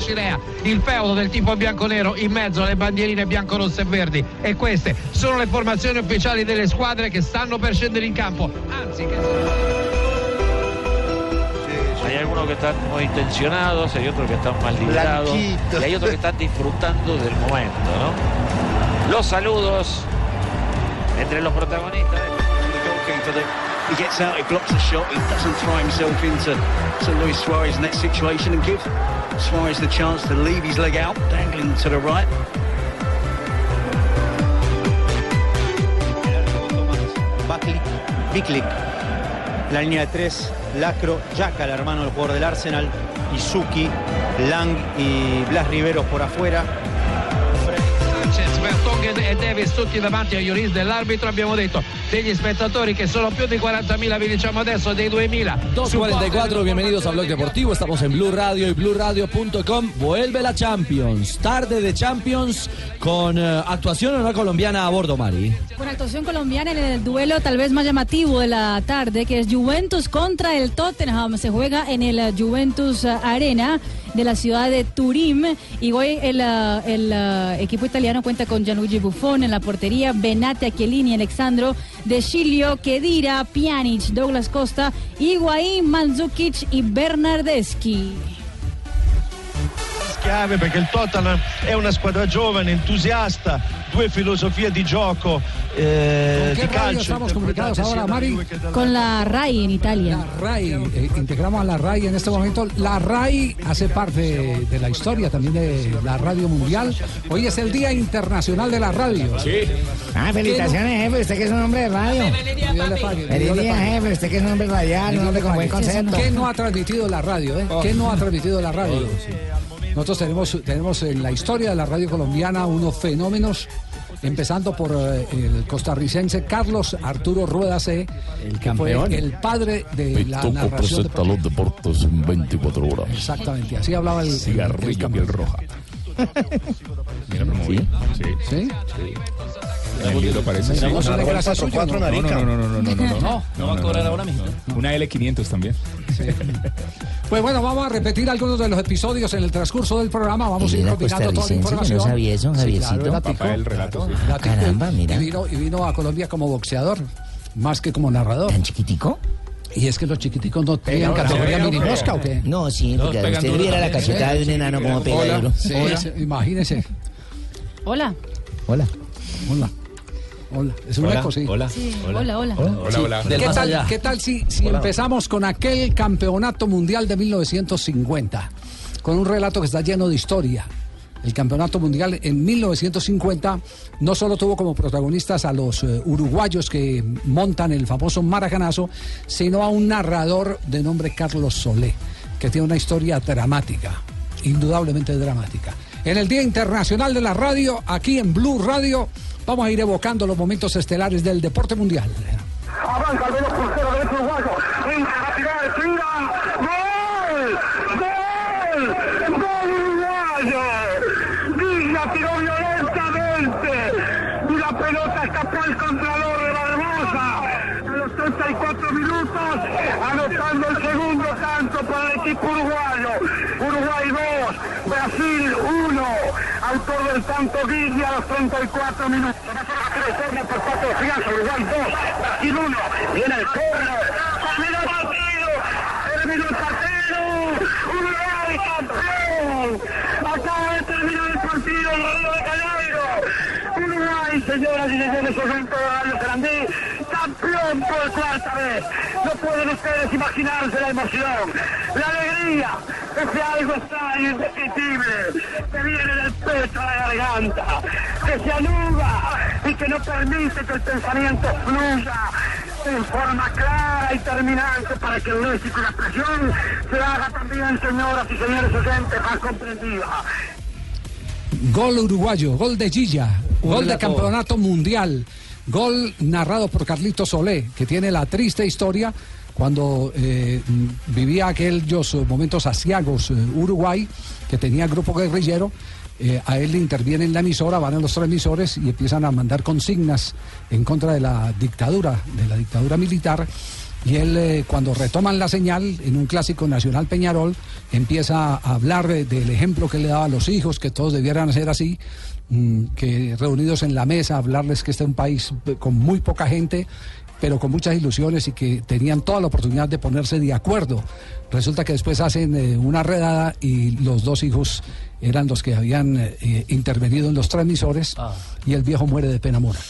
Scirea il feudo del tipo bianconero in mezzo alle bandierine biancorosse e verdi e queste sono le formazioni ufficiali delle squadre che stanno per scendere in campo anzi che Hay algunos que están muy tensionados, hay otros que están mal librados y hay otros que están disfrutando del momento, ¿no? Los saludos entre los protagonistas. he gets out, he blocks the shot, he doesn't throw himself into to Luis Suarez in that situation and give Suarez the chance to leave his leg out, dangling to the right. Biklik. La línea de tres, Lacro, Jaca, el hermano del jugador del Arsenal, Izuki, Lang y Blas Riveros por afuera. E Davis tutti davanti agli Lloris dell'arbitro abbiamo detto degli spettatori che sono più di 40.000 vi diciamo adesso dei 2.000 2.44, bienvenidos a Blog Deportivo, estamos en Blue Radio y BlueRadio.com. Vuelve la Champions, tarde de Champions con eh, actuación en una colombiana a bordo, Mari. Con actuación colombiana en el duelo tal vez más llamativo de la tarde, que es Juventus contra el Tottenham. Se juega en el eh, Juventus eh, Arena de la ciudad de Turín. Y hoy el, eh, el, eh, equipo italiano cuenta con Gianluigi Buffon en la portería, Benate Chiellini, Alexandro De Chilio, Kedira, Pjanic, Douglas Costa, Higuaín, Mandzukic y Bernardeschi. chiave perché il Tottenham è una squadra giovane, entusiasta, due filosofie di gioco eh, ¿Con qué di radio calcio. estamos comunicados ahora, Mari? Con la RAI en Italia. RAI, eh, integramos a la RAI en este momento. La RAI hace parte de, de la historia también de la radio mundial. Hoy es el Día Internacional de la Radio. Sí. Ah, felicitaciones, jefe. Usted que es un hombre de radio. Feliz día, jefe. Usted que es un hombre radial, un hombre con buen concepto. ¿Qué no ha transmitido la radio? eh? ¿Qué no ha transmitido la radio? Nosotros tenemos, tenemos en la historia de la radio colombiana unos fenómenos, empezando por eh, el costarricense Carlos Arturo Rueda C, el campeón. el padre de la Toco narración presenta los deportes en 24 horas. Exactamente, así hablaba el, el- el Cigarrillo, campeón. piel roja. Mira, me moví. Sí. ¿Sí? Libro parece ¿no? No, no, no, no, no, no, no, no. No. No va a cobrar ahora mismo. Una L500 también. Pues bueno, vamos a repetir algunos de los episodios en el transcurso del programa. Vamos a ir combinando toda la yo no información. sabía eso, Javiercito. relato. Caramba, mira. Y vino, a Colombia como boxeador, más que como narrador. ¿Tan chiquitico? Y es que los chiquiticos no tienen ahora, categoría mini mosca o qué. No, sí, porque usted viera la cachetada de un enano como pega imagínese. Hola. Hola. Hola. Hola. Es un Hola, eco, sí. hola. Sí, hola, hola. Hola, hola. ¿Qué tal. ¿Qué tal si, si empezamos con aquel campeonato mundial de 1950? Con un relato que está lleno de historia. El campeonato mundial en 1950 no solo tuvo como protagonistas a los eh, uruguayos que montan el famoso maracanazo, sino a un narrador de nombre Carlos Solé, que tiene una historia dramática, indudablemente dramática. En el Día Internacional de la Radio, aquí en Blue Radio, vamos a ir evocando los momentos estelares del deporte mundial. Avanza el veloz crucero derecho uruguayo. La tirada, tira. ¡Gol! ¡Gol! ¡Gol uruguayo! Villa tiró violentamente. Y la pelota escapó al contralor de la hermosa. A los 34 minutos, anotando el segundo tanto para el equipo uruguayo. Uruguay 2, Brasil 1. Autor del tanto Villa a los 34 minutos. Va a el córner por parte de Fianza. Uruguay 2, Brasil 1. Viene el córner. Terminó el partido. Terminó el partido. Uruguay campeón. Acaba de terminar el partido Río de Janeiro. Uruguay, señoras y señores, evento de Radio Sarandí, campeón por cuarta vez. No pueden ustedes imaginarse la emoción, la alegría, ese algo extraño, indescriptible, que viene del pecho a la garganta, que se anuda y que no permite que el pensamiento fluya en forma clara y terminante para que el léxico y la expresión se haga también, señoras y señores oyentes, más comprendida. Gol uruguayo, gol de Gilla. Gol de campeonato mundial. Gol narrado por Carlito Solé, que tiene la triste historia cuando eh, vivía aquellos momentos asiagos eh, Uruguay, que tenía grupo guerrillero. eh, a él le interviene en la emisora, van a los transmisores y empiezan a mandar consignas en contra de la dictadura, de la dictadura militar. Y él, cuando retoman la señal en un clásico nacional Peñarol, empieza a hablar de- del ejemplo que le daba a los hijos, que todos debieran ser así, que reunidos en la mesa, hablarles que este es un país con muy poca gente, pero con muchas ilusiones y que tenían toda la oportunidad de ponerse de acuerdo. Resulta que después hacen eh, una redada y los dos hijos eran los que habían eh, intervenido en los transmisores y el viejo muere de pena mora.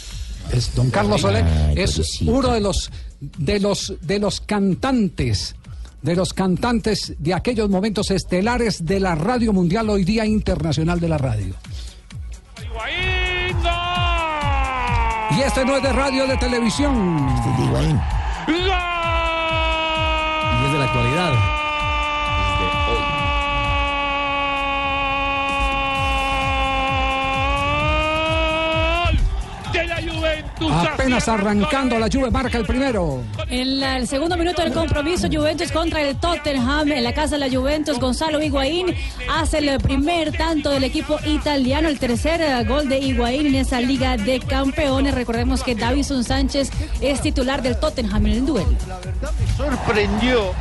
Es don Carlos Soler Ay, es uno de los de los de los cantantes de los cantantes de aquellos momentos estelares de la radio mundial hoy día internacional de la radio. Y este no es de radio de televisión. Y es de la actualidad. Apenas arrancando la Juve marca el primero. En la- el segundo minuto del compromiso, Juventus contra el Tottenham en la casa de la Juventus, Gonzalo Higuaín hace el primer tanto del equipo italiano, el tercer eh, gol de Higuaín en esa Liga de Campeones. Recordemos que Davison Sánchez es titular del Tottenham en el duelo. sorprendió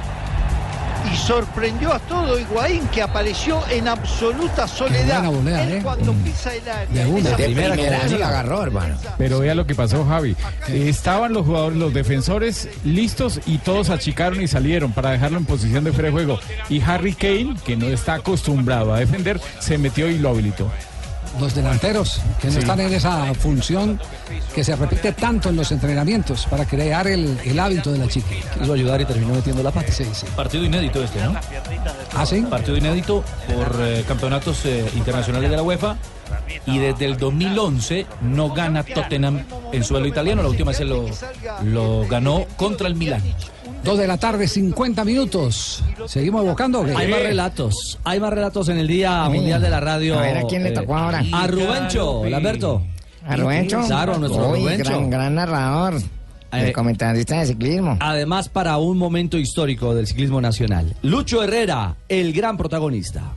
y sorprendió a todo Higuaín que apareció en absoluta soledad. buena volea, Él ¿eh? cuando pisa el área. De una, esa de primera primera que la agarró, hermano. Pero vea lo que pasó, Javi. Estaban los jugadores, los defensores listos y todos achicaron y salieron para dejarlo en posición de fuera de juego. Y Harry Kane, que no está acostumbrado a defender, se metió y lo habilitó. Los delanteros que no Sí. están en esa función que se repite tanto en los entrenamientos para crear el, el hábito de la chica. Quiso ayudar y terminó metiendo la pata. Sí, sí. Partido inédito este, ¿no? ¿Ah, sí? Partido inédito por eh, campeonatos eh, internacionales de la UEFA. Y desde el 2011 no gana Tottenham en suelo italiano. La última vez lo, lo ganó contra el Milán. Dos de la tarde, 50 minutos. ¿Seguimos evocando? o qué? Hay más relatos. Hay más relatos en el Día. Mundial de la Radio. A ver, ¿a quién le eh, tocó ahora? A Rubencho, Lamberto. ¿A Rubencho? Claro, a nuestro Uy, Rubencho. gran, gran narrador. Eh, el comentarista de ciclismo. Además, para un momento histórico del ciclismo nacional. Lucho Herrera, el gran protagonista.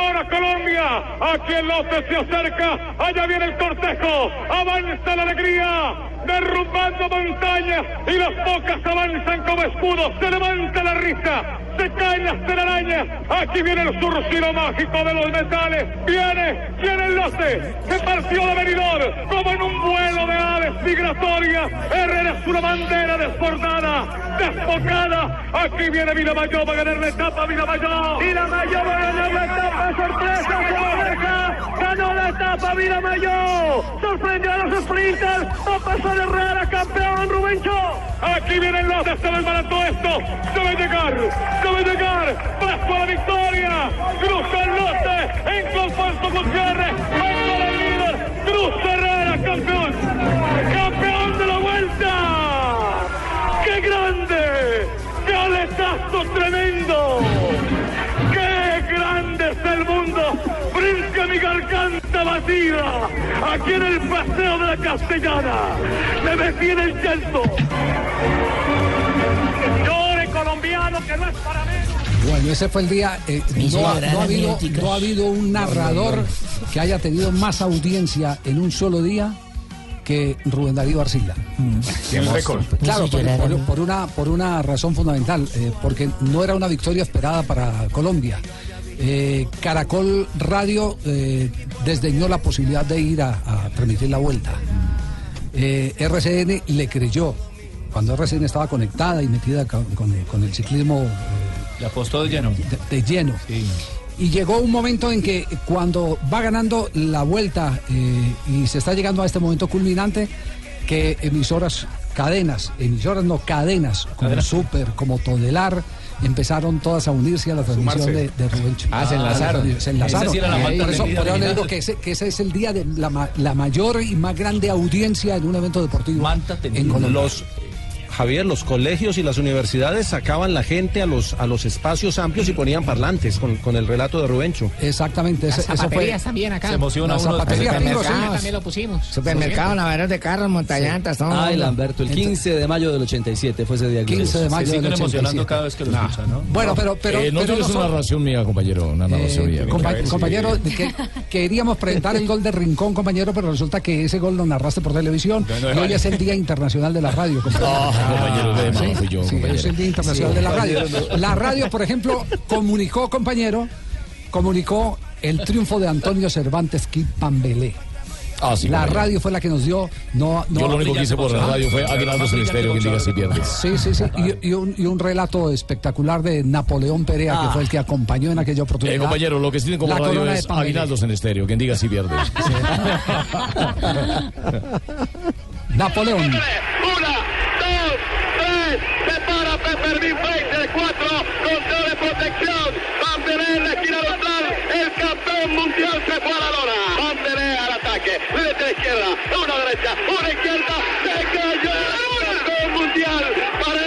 En buena hora Colombia, aquí el lote se acerca, allá viene el cortejo, avanza la alegría, derrumbando montañas y las bocas avanzan como escudos, se levanta la risa, se caen las telarañas, aquí viene el surcido mágico de los metales, viene, viene el lote, se partió de venidor, como en un vuelo de aves migratorias, Herrera es una bandera desbordada, desbocada, aquí viene Vilamayor va a ganar la etapa, Vilamayor, Vilamayor va a ganar la etapa, sorpresa, deja, ganó la etapa Vilamayor, sorprendió a los sprinters, a pasar Herrera, campeón Rubencho, aquí vienen los de se desbarató esto, debe llegar, debe llegar, paso a la victoria, cruza el lote, en Alfonso Gutiérrez, venga el líder, cruza Herrera, campeón, campeón de la vuelta, ¡qué grande! ¡Qué aletazo tremendo! Mi garganta batida! Aquí en el Paseo de la Castellana. ¡Me metí en el llanto! ¡Llore colombiano que no es para menos! Bueno, ese fue el día. eh, no, ha, no ha habido, no ha habido un narrador que haya tenido más audiencia en un solo día que Rubén Darío Arcila. Tiene el récord. Claro, Sí, por, por- por una, por una razón fundamental, eh, porque no era una victoria esperada para Colombia. Eh, Caracol Radio eh, desdeñó la posibilidad de ir a, a transmitir la vuelta. Eh, RCN le creyó, cuando RCN estaba conectada y metida con, con- con el ciclismo eh, Le apostó de lleno. de, de lleno. Y llegó un momento en que cuando va ganando la vuelta y se está llegando a este momento culminante, que emisoras, cadenas, emisoras no cadenas, como. Super, como Todelar, empezaron todas a unirse a la transmisión de, de Rubencho. Ah, se enlazaron. Se enlazaron. Esa sí era la falta por eso, por eso digo que ese, que ese es el día de la, ma- la mayor y más grande audiencia en un evento deportivo Manta en. Colombia. Los Javier, los colegios y las universidades sacaban la gente a los, a los espacios amplios y ponían parlantes con, con el relato de Rubencho. Exactamente, Las zapaterías también acá. Se emociona Las uno zapaterías, Sí. sí, también lo pusimos. Supermercado, lavaderos de carros, montallantas, todo. Ay, Lamberto, el 15 de mayo del 87 fue ese día. 15 de mayo Se siguen del emocionando 87. cada vez que lo escuchan, ¿no? Bueno, pero, pero, Eh, no pero tienes una narración mía, compañero, una narración Eh, mía. compa- ver compañero, que, queríamos presentar el gol de Rincón, compañero, pero resulta que ese gol lo narraste por televisión No, no, y hoy vale. es el Día Internacional de la Radio. compañero. Compañero, de malo fui yo, Sí, compañero. es el Día Internacional Sí, de la Radio. La por ejemplo, comunicó, compañero, comunicó el triunfo de Antonio Cervantes Kipambelé. Ah, sí, la compañero. radio fue la que nos dio. No, no, Yo lo único que hice por la radio fue Aguinaldo sin estéreo, que diga si pierdes. Sí, sí, sí. Y, y un, y un relato espectacular de Napoleón Perea, que Ah. fue el que acompañó en aquella oportunidad. Eh, compañero, lo que sí tiene como La radio es Pambelé. Aguinaldo en estéreo, quien diga si pierdes. Napoleón. Una, dos, tres, se para Peppermint Fraser, cuatro, control de protección, Banderé en la esquina neutral, el campeón mundial se fue a la lona, Banderé al ataque, derecha a izquierda, una derecha, una izquierda, se cayó el campeón mundial, parece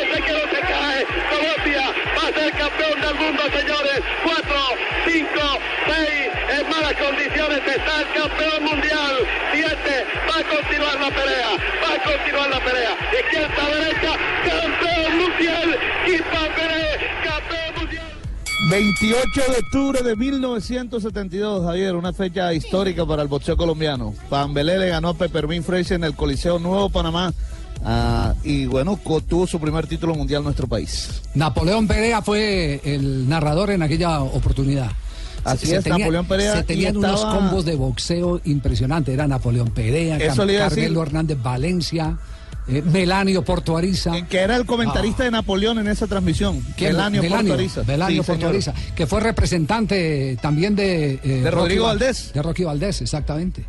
campeón del mundo, señores, cuatro, cinco, seis, en malas condiciones está el campeón mundial, siete, va a continuar la pelea, va a continuar la pelea, izquierda, derecha, campeón mundial, y Pamperé, campeón mundial. 28 de octubre de 1972, Javier, una fecha histórica para el boxeo colombiano. Pambelé le ganó a Peppermint Fraser en el Coliseo Nuevo Panamá ah, y bueno, tuvo su primer título mundial en nuestro país. Napoleón Perea fue el narrador en aquella oportunidad. Así es, Napoleón Perea, Se tenían unos combos de boxeo impresionantes. Era Napoleón Perea, Eso Cam- Carmelo. Hernández Valencia, eh, Melanio Portuariza. Que era el comentarista de Napoleón en esa transmisión. Melanio Melanio, Portuariza. Melanio Sí. Portuariza, que fue representante también de... eh, De Rodrigo Rocky Val- Valdés. De Rocky Valdés, exactamente.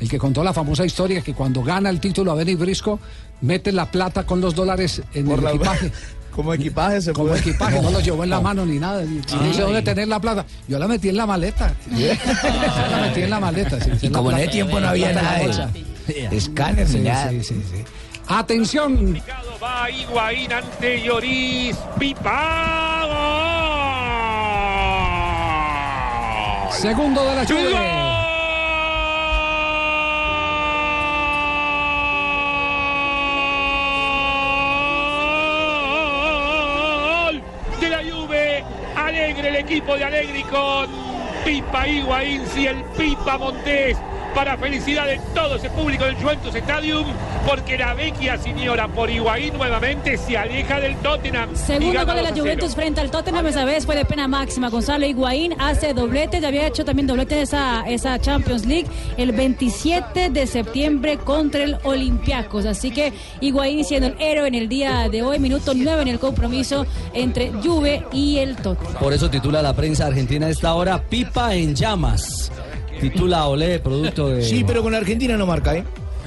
El que contó la famosa historia que cuando gana el título a Benny Brisco, mete la plata con los dólares en Por el la- equipaje. Como equipaje se Como puede- equipaje, no lo llevó en la mano ni nada. Y Ay. dice, ¿dónde tener la plata? Yo la metí en la maleta. Yo la metí en la maleta. sí, Y como en ese tiempo no había nada de bolsa. escáner Sí, ni nada. sí, sí, sí. Atención. Va Higuaín ante Lloris. Pipa. Segundo de la Juve. Equipo de Alegri con Pipa Higuaín y el Pipa Montés. Para felicidad de todo ese público del Juventus Stadium, porque la vecchia señora por Higuaín nuevamente se aleja del Tottenham. Segundo gol de la 2 a 0. Juventus frente al Tottenham, esa vez fue de pena máxima. Gonzalo Higuaín hace doblete, ya había hecho también doblete en esa, esa Champions League el 27 de septiembre contra el Olympiacos. Así que Higuaín siendo el héroe en el día de hoy, minuto 9 en el compromiso entre Juve y el Tottenham. Por eso titula la prensa argentina a esta hora Pipa en llamas. Titula Olé, producto de. Sí, pero con Argentina no marca, ¿eh?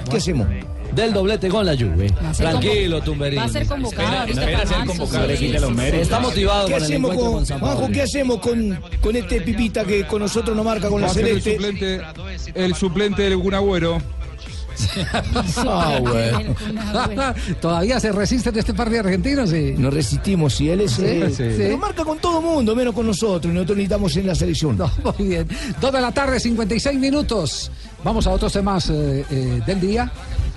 ¿Qué hacemos? Del doblete con la Juve. ser Tranquilo, Tumberín. va a ser convocado para marzo, sí, Está motivado ¿Qué con el hacemos con, con Juanjo. ¿qué hacemos con, con este pipita que con nosotros no marca con la ser el celeste? suplente, el suplente del Kun Agüero. Ah, bueno. Todavía se resisten este par de argentinos. Sí. Nos resistimos, si él es. Sí, eh, sí. Pero marca con todo mundo, menos con nosotros. y Nosotros necesitamos en la selección. Muy bien. Dos de la tarde, 56 minutos. Vamos a otros temas eh, eh, del día.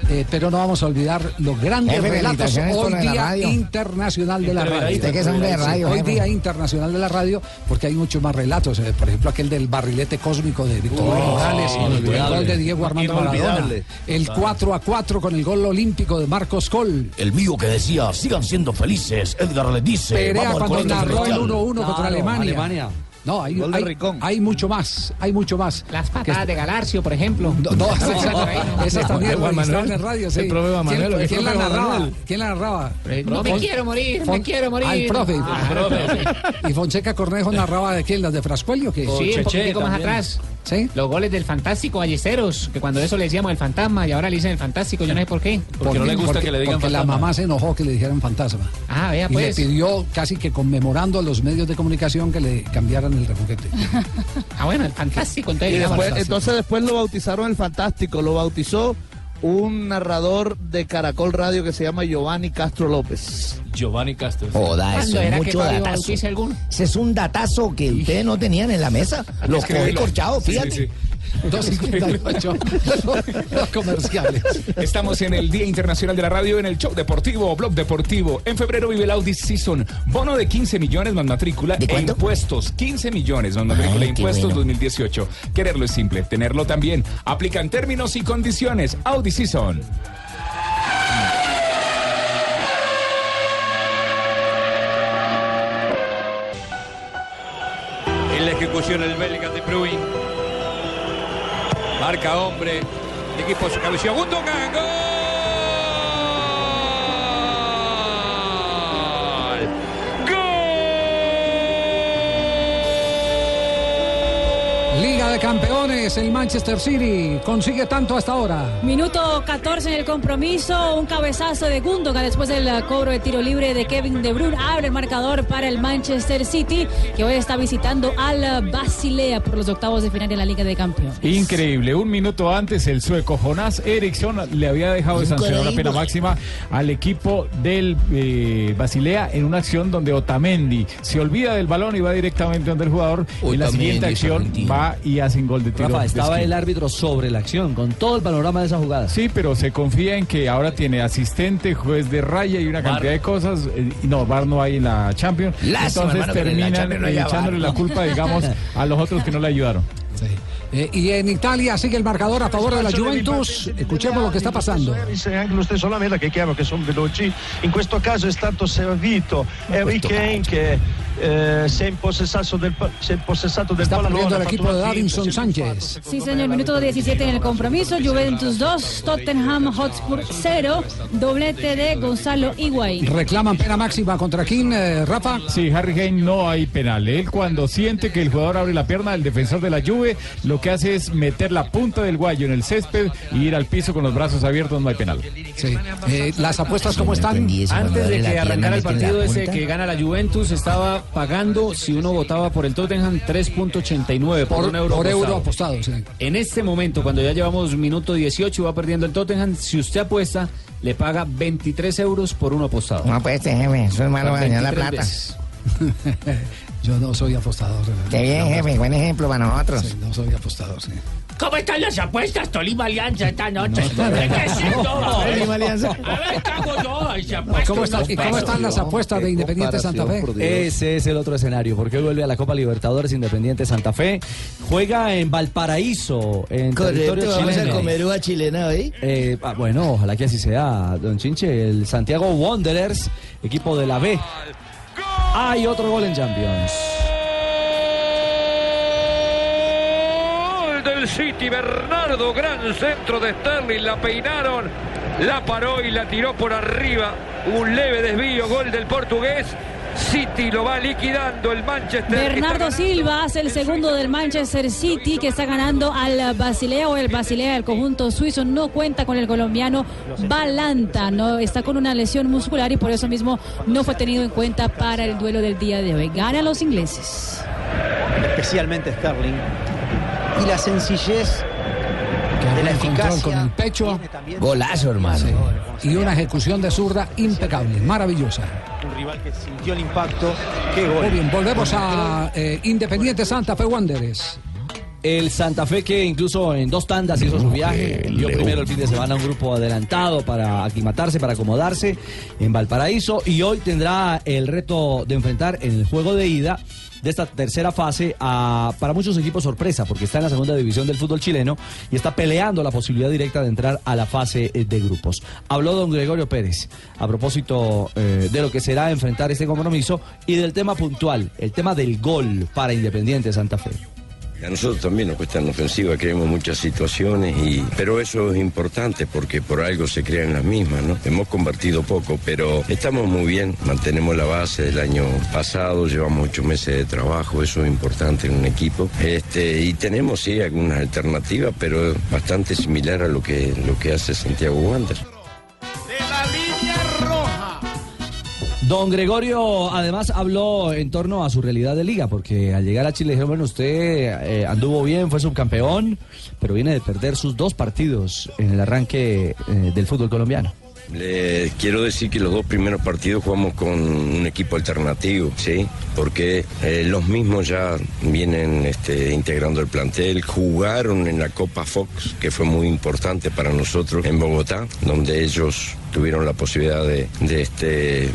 Eh, pero no vamos a olvidar los grandes Jefe, relatos hoy día radio. internacional de la radio. Entreveradita, Usted que es hombre de radio, hoy jefe. día internacional de la radio, porque hay muchos más relatos. eh, por ejemplo, aquel del barrilete cósmico de Víctor Oh, Morales, el inolvidable. gol de Diego Armando Maradona, el 4 a 4 con el gol olímpico de Marcos Col. El mío que decía, sigan siendo felices. Edgar le dice, Perea vamos cuando narró el celestial. 1-1 contra. Alemania. No, hay, Gol de hay, hay mucho más, hay mucho más. Las patadas de Galarcio, por ejemplo. No, no, ese, ese también Juan Manuel. en radio, sí. El profe Juan Manuel, ¿Quién, la profe narraba? Manuel. ¿Quién la narraba? No me quiero morir, me quiero morir. Ah, el profe. Ah, ¿Y Fonseca Cornejo narraba de quién? ¿Las de Frascuelio o qué? Sí, un poquitico más también. atrás. ¿Sí? Los goles del Fantástico Ballesteros, que cuando eso le decíamos el fantasma y ahora le dicen el Fantástico, yo no sé por qué. Porque no le gusta porque- que le digan Porque la mamá se enojó que le dijeran fantasma. Ah, vea Y pues. le pidió casi que conmemorando a los medios de comunicación que le cambiaran el refoguete. Ah, bueno, el Fantástico. Entonces, Y después, entonces después lo bautizaron el Fantástico, lo bautizó un narrador de Caracol Radio que se llama Giovanni Castro López. Giovanni Castro. Joda, eso es mucho datazo. Ese es un datazo que ustedes no tenían en la mesa. Lo Es que coge corchado, Sí, fíjate. sí, sí. 258. Los comerciales. Estamos en el Día Internacional de la Radio en el Show Deportivo, Blog Deportivo. En febrero vive el Audi Season. Bono de 15 millones más matrícula e impuestos. 15 millones más matrícula e impuestos bueno. 2018. Quererlo es simple, tenerlo también. Aplican términos y condiciones. Audi Season. En la ejecución el belga de Bruin. Marca hombre. El equipo su cabeceo. Gundogan. ¡Gol! Liga de Campeones, el Manchester City consigue tanto hasta ahora. Minuto 14 en el compromiso, un cabezazo de Gundogan después del cobro de tiro libre de Kevin De Bruyne abre el marcador para el Manchester City que hoy está visitando al Basilea por los octavos de final de la Liga de Campeones. Increíble, un minuto antes el sueco Jonás Eriksson le había dejado de sancionar la pena máxima al equipo del eh, Basilea en una acción donde Otamendi se olvida del balón y va directamente donde el jugador y la siguiente acción argentino. Va y hace un gol de tiro. Rafa, de estaba el árbitro sobre la acción, con todo el panorama de esa jugada. Sí, pero se confía en que ahora tiene asistente, juez de raya y una cantidad de cosas. Eh, No, VAR no hay en la Champions. Lástima, Entonces hermano, que en la terminan no echándole la ¿no? culpa, digamos, a los otros que no le ayudaron. Eh, y en Italia sigue il marcador a favore della Juventus. Escuchemos lo che sta passando. Sei anche lo stesso Lamela che è chiaro che sono veloci in questo caso è stato servito Harry Kane che eh, si è impossessato del, impossessato del Está perdiendo ha el equipo de Davinson Sánchez. Sí, señor, minuto 17 en el compromiso, Juventus 2, Tottenham Hotspur 0, doblete de Gonzalo Higuaín. Reclaman pena máxima contra quién, eh, Rafa. Sí, Harry Kane no hay penal. Él cuando siente que el jugador abre la pierna del defensor de la Juve, lo que hace es meter la punta del guayo en el césped y ir al piso con los brazos abiertos, no hay penal. Sí. Eh, las apuestas cómo están. Antes de que arrancara el partido ese que gana la Juventus, estaba pagando, si uno votaba por el Tottenham, 3.89 por, Por- un euro por euro apostado. apostado, sí. En este momento, cuando ya llevamos minuto 18 y va perdiendo el Tottenham, si usted apuesta, le paga 23 euros por uno apostado. No, pues, jefe, eso es malo ganar la 23 plata. veces. Yo no soy apostador. Qué bien, jefe, buen ejemplo para nosotros. Sí, no soy apostador, sí. ¿Cómo están las apuestas, Tolima Alianza, esta noche? No, no, ¿Qué no. es esto? No, Tolima Alianza. A ver, ¿qué hago yo? Y se apuesta ¿Cómo, está- unos y cómo están las apuestas de Independiente Santa Fe? Ese es el otro escenario, porque vuelve a la Copa Libertadores Independiente Santa Fe. Juega en Valparaíso, en territorio chileno. uva chilena hoy. Eh, ah, bueno, ojalá que así sea, don Chinche. El Santiago Wanderers, equipo de la B. Hay otro gol en Champions. Gol del City, Bernardo, gran centro de Sterling, la peinaron, la paró y la tiró por arriba. Un leve desvío, gol del portugués. City lo va liquidando el Manchester. Bernardo Silva hace el segundo del Manchester City que está ganando al Basilea o el Basilea del conjunto suizo no cuenta con el colombiano Balanta, no está con una lesión muscular y por eso mismo no fue tenido en cuenta para el duelo del día de hoy. Ganan los ingleses. especialmente Sterling, y la sencillez de la eficacia. con el pecho. Golazo, hermano. Sí. Y una ejecución de zurda impecable, maravillosa. Un rival que sintió el impacto. Qué gol. Muy bien, volvemos a eh, Independiente Santa Fe Wanderers. El Santa Fe que incluso en dos tandas hizo su viaje, dio primero el fin de semana a un grupo adelantado para aclimatarse, para acomodarse en Valparaíso y hoy tendrá el reto de enfrentar en el juego de ida de esta tercera fase a, para muchos equipos sorpresa porque está en la segunda división del fútbol chileno y está peleando la posibilidad directa de entrar a la fase eh, de grupos. Habló don Gregorio Pérez a propósito eh, de lo que será enfrentar este compromiso y del tema puntual, el tema del gol para Independiente Santa Fe. A nosotros también nos cuesta en ofensiva, creemos muchas situaciones, y, pero eso es importante porque por algo se crean las mismas, ¿no? Hemos convertido poco, pero estamos muy bien, mantenemos la base del año pasado, llevamos ocho meses de trabajo, eso es importante en un equipo. Este, y tenemos sí algunas alternativas, pero bastante similar a lo que, lo que hace Santiago Wander. Don Gregorio además habló en torno a su realidad de liga, porque al llegar a Chile dijeron, bueno, usted eh, anduvo bien, fue subcampeón, pero viene de perder sus dos partidos en el arranque eh, del fútbol colombiano. Le quiero decir que los dos primeros partidos jugamos con un equipo alternativo, ¿sí? Porque eh, los mismos ya vienen este, integrando el plantel, jugaron en la Copa Fox, que fue muy importante para nosotros en Bogotá, donde ellos tuvieron la posibilidad de, este,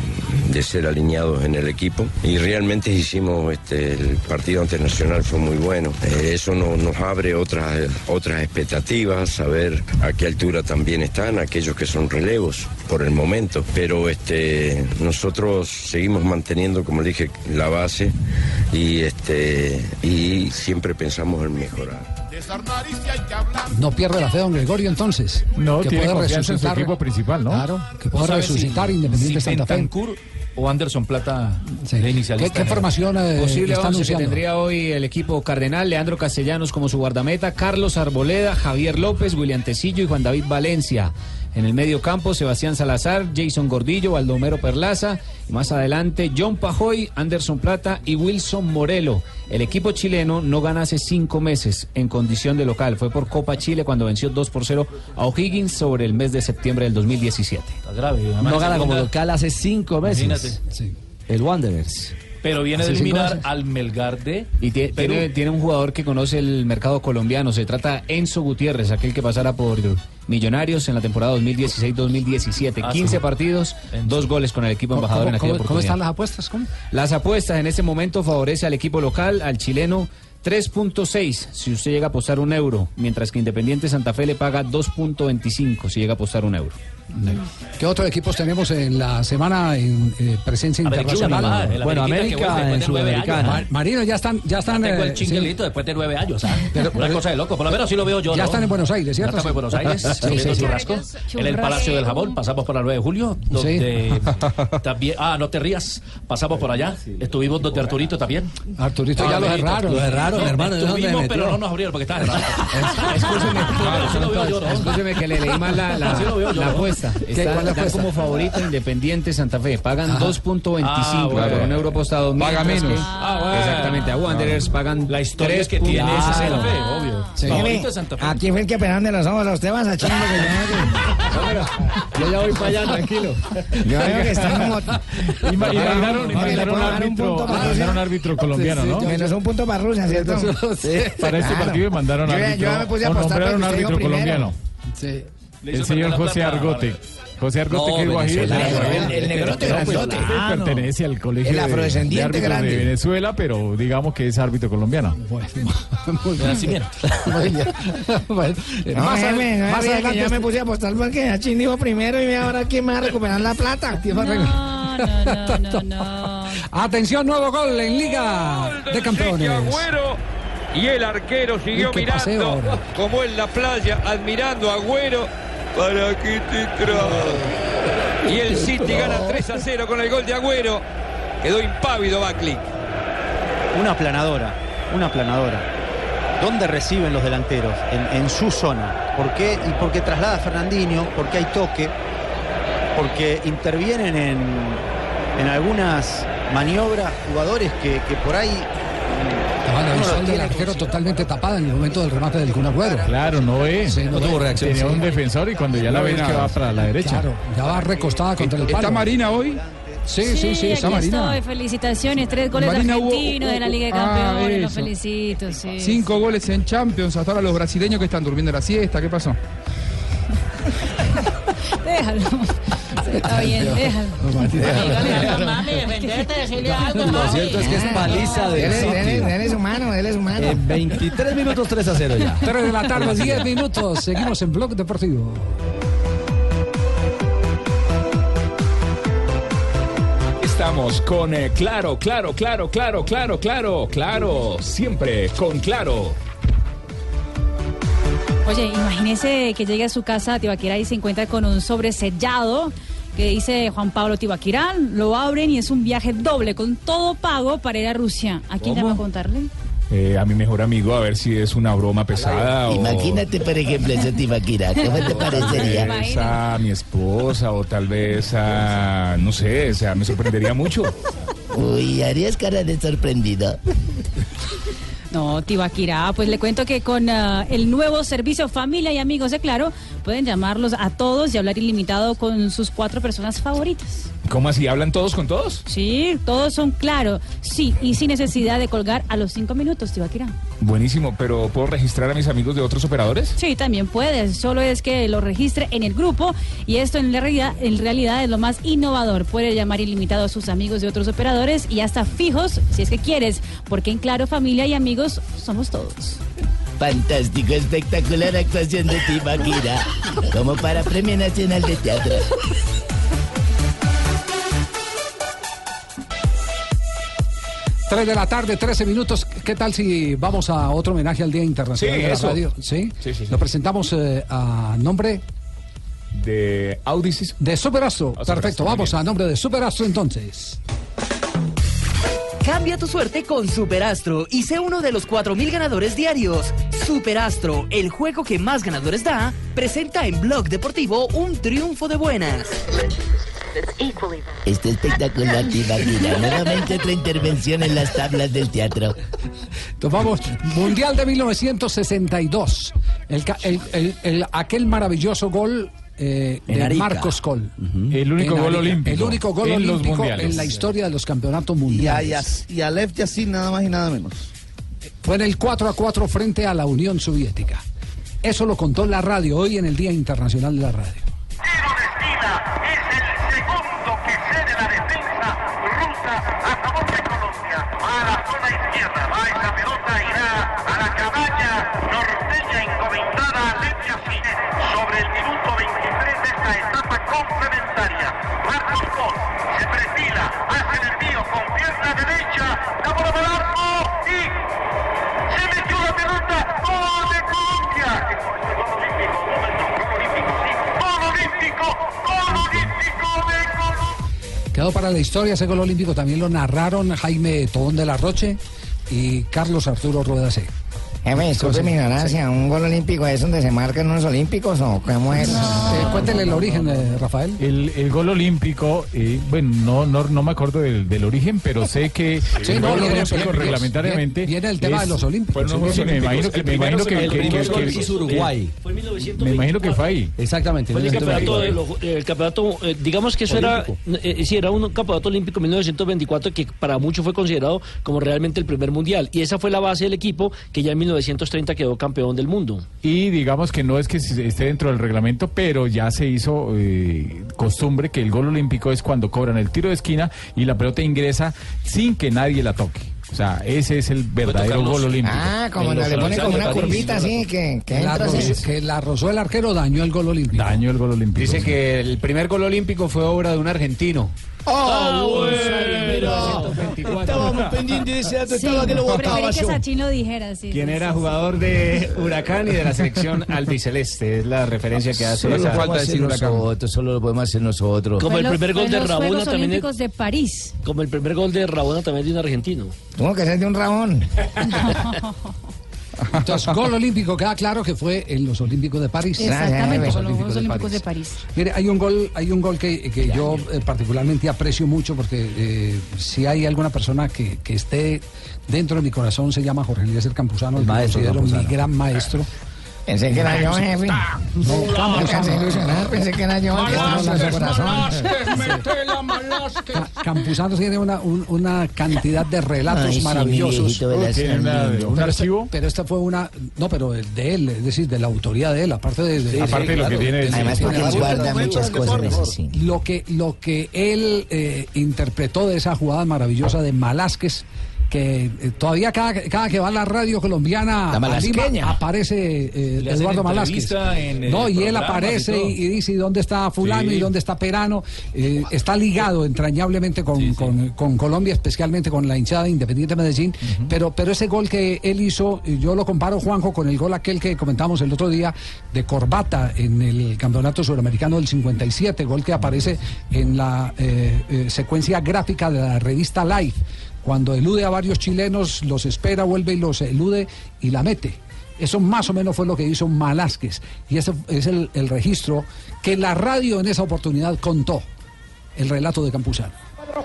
de ser alineados en el equipo y realmente hicimos este, el partido ante Nacional fue muy bueno. Eh, eso no- nos abre otras, otras expectativas, saber a qué altura también están aquellos que son relevos por el momento, pero este, nosotros seguimos manteniendo, como dije, la base y, este, y siempre pensamos en mejorar. No pierde la fe don Gregorio entonces. No, que tiene puede confianza en su resucitar. equipo principal, ¿no? Claro, que puede ¿No sabe resucitar si- Independiente si Santa Fe. Bentancur o Anderson Plata de inicialista. ¿Qué- qué formación, eh, Posible está que tendría hoy el equipo cardenal, Leandro Castellanos como su guardameta, Carlos Arboleda, Javier López, William Tecillo y Juan David Valencia. En el medio campo, Sebastián Salazar, Jason Gordillo, Baldomero Perlaza, y más adelante John Pajoy, Anderson Plata y Wilson Morelo. El equipo chileno no gana hace cinco meses en condición de local. Fue por Copa Chile cuando venció 2 por 0 a O'Higgins sobre el mes de septiembre del 2017. Está grave. además No gana como local hace cinco meses. Imagínate. El Wanderers. Pero viene de eliminar al Melgar de Y Perú. tiene, tiene un jugador que conoce el mercado colombiano. Se trata Enzo Gutiérrez, aquel que pasara por Millonarios en la temporada 2016-2017. Ah, 15 sí. partidos, dos goles con el equipo ¿Cómo, embajador en aquella cómo- cómo están oportunidad. las apuestas? ¿Cómo? Las apuestas en este momento favorece al equipo local, al chileno. 3.6 si usted llega a apostar un euro, mientras que Independiente Santa Fe le paga 2.25 si llega a apostar un euro. ¿Qué otros equipos tenemos en la semana en eh, presencia internacional? Bueno, América en Sudamericana. años, Marino, ya están, ya están. Tengo el eh, chinguelito después de nueve años, ¿ah? Pero- Una cosa de loco, por lo menos así lo veo yo. Ya ¿no? están en Buenos Aires, Ya ¿cierto? estamos en Buenos Aires, Sí, sí, sí. En el Palacio del Jabón, pasamos por la 9 de julio. Donde también, ah, no te rías, pasamos por allá. Estuvimos donde Arturito también. Arturito ya Ah, lo Arturito. cerraron. Lo cerraron, hermano, ¿de dónde Estuvimos, pero no nos abrieron porque estaba cerrado. Escúcheme, Así lo veo yo, ¿no? escúcheme que le leí mal la, apuesta. ¿Qué? Está, ¿Cuál es la dan apuesta? como favorito Independiente Santa Fe. Pagan Ajá. 2.25 Ah, bueno. por un euro apostado. Paga menos. que- Ah, bueno. Exactamente. A Wanderers pagan La historia que tiene ese Claro. Santa Fe, obvio. Sí. Favorito Santa Fe. Aquí fue el que operaron de los ojos. A usted vas a chingo que yo Yo ya voy para allá, tranquilo. Yo veo que están como... Mandaron puedo dar un árbitro, árbitro colombiano, ¿no? Menos un punto para Rusia, ¿cierto? Para este Claro. partido mandaron árbitro. Yo ya me puse a apostar dijo árbitro colombiano. El señor José Argote. José Argote, No, que es guajiro. el- el- el negrote pertenece al colegio El de- afrodescendiente de árbitros grande. de Venezuela, pero digamos que es árbitro colombiano. Más, adelante. ya me puse a apostar porque Achín dijo primero y ahora quién me va a recuperar la plata. No, no, no, no. Atención, nuevo gol en Liga de Campeones. Agüero y el arquero siguió mirando como en la playa, admirando a Agüero. ¿Para qué te traes? Y el City gana 3 a 0 con el gol de Agüero. Quedó impávido Baclick. Una aplanadora, una aplanadora. ¿Dónde reciben los delanteros? En, en su zona. ¿Por qué? Y porque traslada a Fernandinho, porque hay toque, porque intervienen en, en algunas maniobras jugadores que, que por ahí Uno el los sol del arquero totalmente tapada en el momento del remate del Kun Agüero. Claro, no ve. Sí, no tuvo reacción, Tenía sí. un defensor y cuando ya la No ve ves que va para la derecha. Claro, ya va recostada contra el palo. ¿Está Marina hoy? Sí, sí, sí, está aquí Marina. estoy. Felicitaciones. Tres goles Marina, hubo- argentinos de la Liga de ah, Campeones. Los eso. felicito. Sí. Cinco goles en Champions. Hasta ahora los brasileños que están durmiendo la siesta. ¿Qué pasó? Déjalo. Está bien, déjalo. Lo cierto es que es paliza es- City. él es humano, él es humano. En 23 minutos 3 a 0 ya. 3 de la tarde, 10 minutos. Seguimos en Blog Deportivo. Estamos con eh, Claro, Claro, Claro, Claro, Claro, Claro, Claro, siempre con Claro. Oye, imagínese que llegue a su casa Tibaquirá y se encuentra con un sobre sellado que dice Juan Pablo Tibaquirá. Lo abren y es un viaje doble con todo pago para ir a Rusia. ¿A quién ¿Cómo? llama a contarle? eh, a mi mejor amigo a ver si es una broma pesada o... Imagínate, por ejemplo, eso Tibaquira. ¿Cómo te Tal parecería? vez a mi esposa o tal vez a... no sé, o sea, me sorprendería mucho. Uy, harías cara de sorprendido. No, Tibaquirá, pues le cuento que con ah, el nuevo servicio Familia y Amigos de Claro, pueden llamarlos a todos y hablar ilimitado con sus cuatro personas favoritas. ¿Cómo así? ¿Hablan todos con todos? Sí, todos son claro. Sí, y sin necesidad de colgar a los cinco minutos, Tibaquirá. Buenísimo, pero ¿puedo registrar a mis amigos de otros operadores? Sí, también puedes. Solo es que lo registre en el grupo y esto en, realidad, en realidad es lo más innovador. Puede llamar ilimitado a sus amigos de otros operadores y hasta fijos si es que quieres, porque en Claro familia y amigos somos todos. Fantástico, espectacular actuación de Tibaquira. Como para Premio Nacional de Teatro. Tres de la tarde, 13 minutos. ¿Qué tal si vamos a otro homenaje al Día Internacional Sí, de la eso. Radio? ¿Sí? Sí, sí, sí. Lo presentamos eh, a nombre De Audicis. de Superastro. Ah, Perfecto, vamos bien. a nombre de Superastro entonces. Cambia tu suerte con Superastro y sé uno de los 4.000 ganadores diarios. Superastro, el juego que más ganadores da, presenta en Blog Deportivo un triunfo de buenas. Está espectacular, Tibaquira. Nuevamente otra intervención en las tablas del teatro. Vamos, Mundial de 1962. El, el- el- el- aquel maravilloso gol eh, de. Marcos Col. El único gol olímpico El único gol en los olímpico mundiales. en la historia de los campeonatos Y a, mundiales. Y a Lev Yassin nada más y nada menos. Fue en el 4 a 4 frente a la Unión Soviética. Eso lo contó la radio hoy en el Día Internacional de la Radio. Sobre el minuto 23 de esta etapa complementaria. Marcos Pol se perfila, hace el envío con pierna derecha, la bola para el arco y se metió la pelota, gol de Colombia. Gol olímpico, gol olímpico, sí, gol olímpico, gol olímpico de Colombia. Quedó para la historia ese gol olímpico. También lo narraron Jaime Tobón de la Roche y Carlos Arturo Rueda C. Jefe, disculpe mi ignorancia, ¿un gol olímpico es donde se marcan unos olímpicos o cómo es? Eh, cuéntele el origen, eh, Rafael. El, el gol olímpico, eh, bueno, no, no, no me acuerdo del, del origen, pero sé que Sí, el no, gol viene- olímpico reglamentariamente. viene el tema de los olímpicos. Sí, me imagino que, El me imagino que, primero que- se- que- el que- primero que- hizo Uruguay. Fue en 1920. me imagino que fue ahí. Exactamente. Fue el campeonato, de 1924. los- el campeonato eh, digamos que eso era, eh, sí, era un campeonato olímpico en 1924 que para muchos fue considerado como realmente el primer mundial. Y esa fue la base del equipo que ya en 1930 quedó campeón del mundo. Y digamos que no es que esté dentro del reglamento, pero ya se hizo eh, costumbre que el gol olímpico es cuando cobran el tiro de esquina y la pelota ingresa sin que nadie la toque. O sea, ese es el verdadero gol olímpico. Ah, como le pone como una curvita así que, que La entra así. rozó- que la rozó el arquero daño el gol olímpico. Daño el gol olímpico. Dice que el primer gol olímpico fue obra de un argentino. Ah, Estábamos pendientes de ese dato, Sí, preferí que Sachin lo dijera, sí. Quien sí, era sí. jugador de Huracán y de la selección albiceleste. Es la referencia que hace. Solo podemos hacer nosotros, solo lo podemos hacer nosotros. Como Fue el primer gol de Rabona también. de París. como el primer gol de Rabona también de un argentino. Tuvo que ser de un rabón. Entonces, gol olímpico, queda claro que fue en los Olímpicos de París. Exactamente, Los los Olímpicos de París. Mire, hay un gol, hay un gol que, que yo eh, particularmente aprecio mucho porque eh, si hay alguna persona que, que esté dentro de mi corazón se llama Jorge Eliezer Campuzano, El maestro considero mi gran maestro. Pensé que era yo, jefe. No, Me alcancé a ilusionar, pensé que era yo hablando de corazón. Ca- Campuzano tiene una, un- una cantidad de relatos Ay, sí, maravillosos. una- lindo. un Pero esta- archivo. Pero esta fue una. No, pero de él, es decir, de la autoría de él, aparte de. de- Aparte de lo que tiene. Además porque él guarda muchas cosas sí. Lo que, lo que él eh, interpretó de esa jugada maravillosa de Malásquez, que eh, todavía cada, cada que va a la radio colombiana La a. Lima, aparece eh, Eduardo Malásquez. No, y él aparece y dice, ¿y dónde está fulano Sí. y dónde está Perano? Eh, está ligado entrañablemente con, con- con Colombia, especialmente con la hinchada de Independiente Medellín, pero, pero ese gol que él hizo, yo lo comparo, Juanjo, con el gol aquel que comentamos el otro día de Corbata en el Campeonato Suramericano del 57, gol que aparece en la eh, secuencia gráfica de la revista Life Cuando elude a varios chilenos, los espera, vuelve y los elude y la mete. Eso más o menos fue lo que hizo Malásquez. Y ese es el, registro que la radio en esa oportunidad contó. El relato de Campuzano.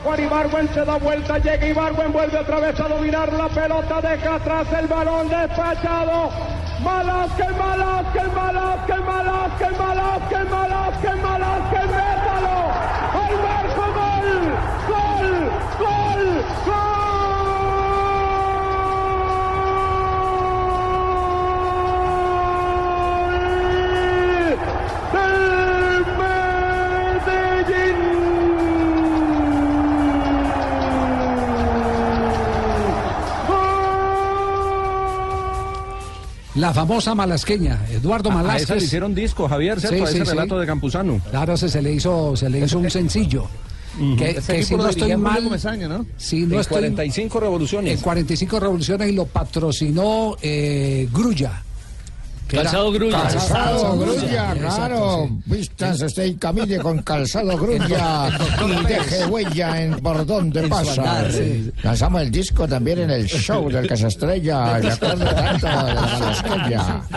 Juan Ibargüen se da vuelta, llega Ibargüen, vuelve otra vez a dominar la pelota, deja atrás el balón despachado. Malásquez, Malásquez, Malásquez, Malásquez, Malásquez, Malásquez, Malásquez, métalo. ¡Al marco, gol! ¡Gol! ¡Gol! ¡Gol! ¡Del Medellín! La famosa malasqueña, Eduardo A- a Malásquez. esa le hicieron disco, Javier, ¿cierto? A ese relato de Campuzano. Claro, se, se le hizo, se le hizo un sencillo. Que, Ese que si no estoy mal, Comesaña, ¿no? si no En estoy- 45 revoluciones. En 45 revoluciones y lo patrocinó eh, Grulla. Calzado Grulla. Calzado Calzado Grulla, claro. sí. Vístanse usted y camine con calzado Grulla y deje huella en por donde En su pasa. andar, sí. Lanzamos el disco también en el show del Casa Estrella. Me acuerdo tanto de la.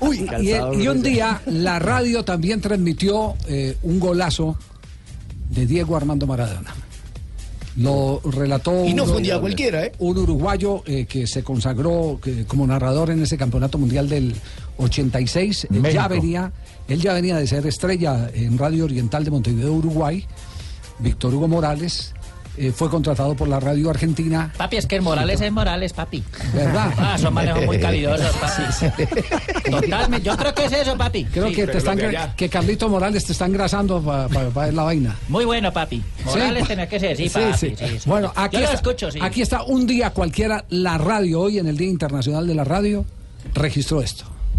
Uy, y, y un día la radio también transmitió eh, un golazo de Diego Armando Maradona. Lo relató Y no uno- fue un día cualquiera, ¿eh? un uruguayo eh, que se consagró que- como narrador en ese campeonato mundial del 86. Él ya venía, él ya venía de ser estrella en Radio Oriental de Montevideo, Uruguay. Víctor Hugo Morales eh, fue contratado por la radio argentina. Papi, es que el Morales es Morales, papi. ¿Verdad? Ah, son manejos muy calidosos, papi. Totalmente. Yo creo que es eso, papi. Creo Sí. que, te están, que Carlito Morales te está engrasando para ver la vaina. Muy bueno, papi. Morales Sí. tenía que ser, sí, Sí, papi. sí. sí, sí. Bueno, aquí Yo lo está, escucho, sí. aquí está un día cualquiera, la radio hoy en el Día Internacional de la Radio registró esto.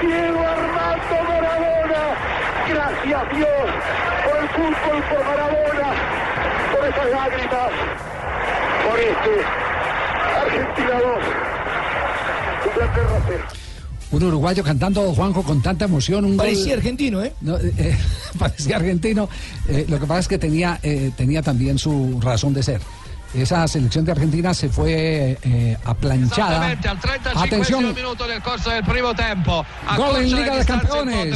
Diego, Armando Maradona, gracias Dios por el fútbol, por Maradona, por esas lágrimas, por este Argentina 2, Inglaterra 0. Un uruguayo cantando Juanjo con tanta emoción. Un gol- Parecía argentino, ¿eh? No, eh, eh, parecía argentino. Eh, lo que pasa es que tenía, eh, tenía también su razón de ser. Esa selección de Argentina se fue eh, aplanchada. Al 35 Atención, minuto nel corso del primo tempo. Gol in Liga dei Campioni.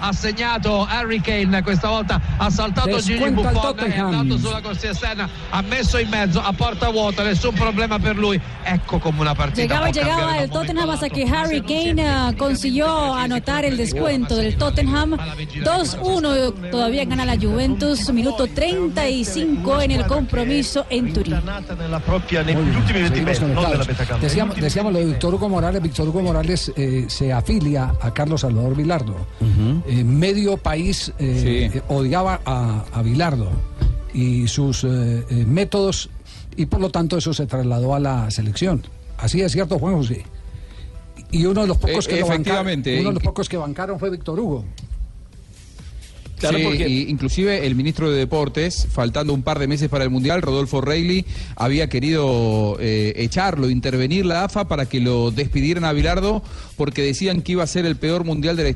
Ha segnato Harry Kane, questa volta ha saltato Gigi Buffon, è andato sulla corsia esterna, ha messo in mezzo a porta vuota, nessun problema per lui. Ecco come una partita Llegaba y llegaba el Tottenham hasta que Harry Kane ah, consiguió anotar el descuento del Tottenham. 2-1 todavía gana la Juventus, minuto 35 en el compromiso en Turín. Nella propria negli ultimi 20 seguimos metri, non conectados. nella metà. Decíamos, decíamos lo de Víctor Hugo Morales. Víctor Hugo Morales eh, se afilia a Carlos Salvador Vilardo. Eh, medio país eh, odiaba a, a Vilardo y sus eh, eh, métodos, y por lo tanto eso se trasladó a la selección. Así es cierto, Juan José. Y uno de los pocos que lo bancaron, efectivamente. uno de los pocos que bancaron fue Víctor Hugo. Claro, y inclusive el ministro de Deportes, faltando un par de meses para el Mundial, Rodolfo Reilly, había querido eh, echarlo, intervenir la AFA para que lo despidieran a Bilardo porque decían que iba a ser el peor Mundial de la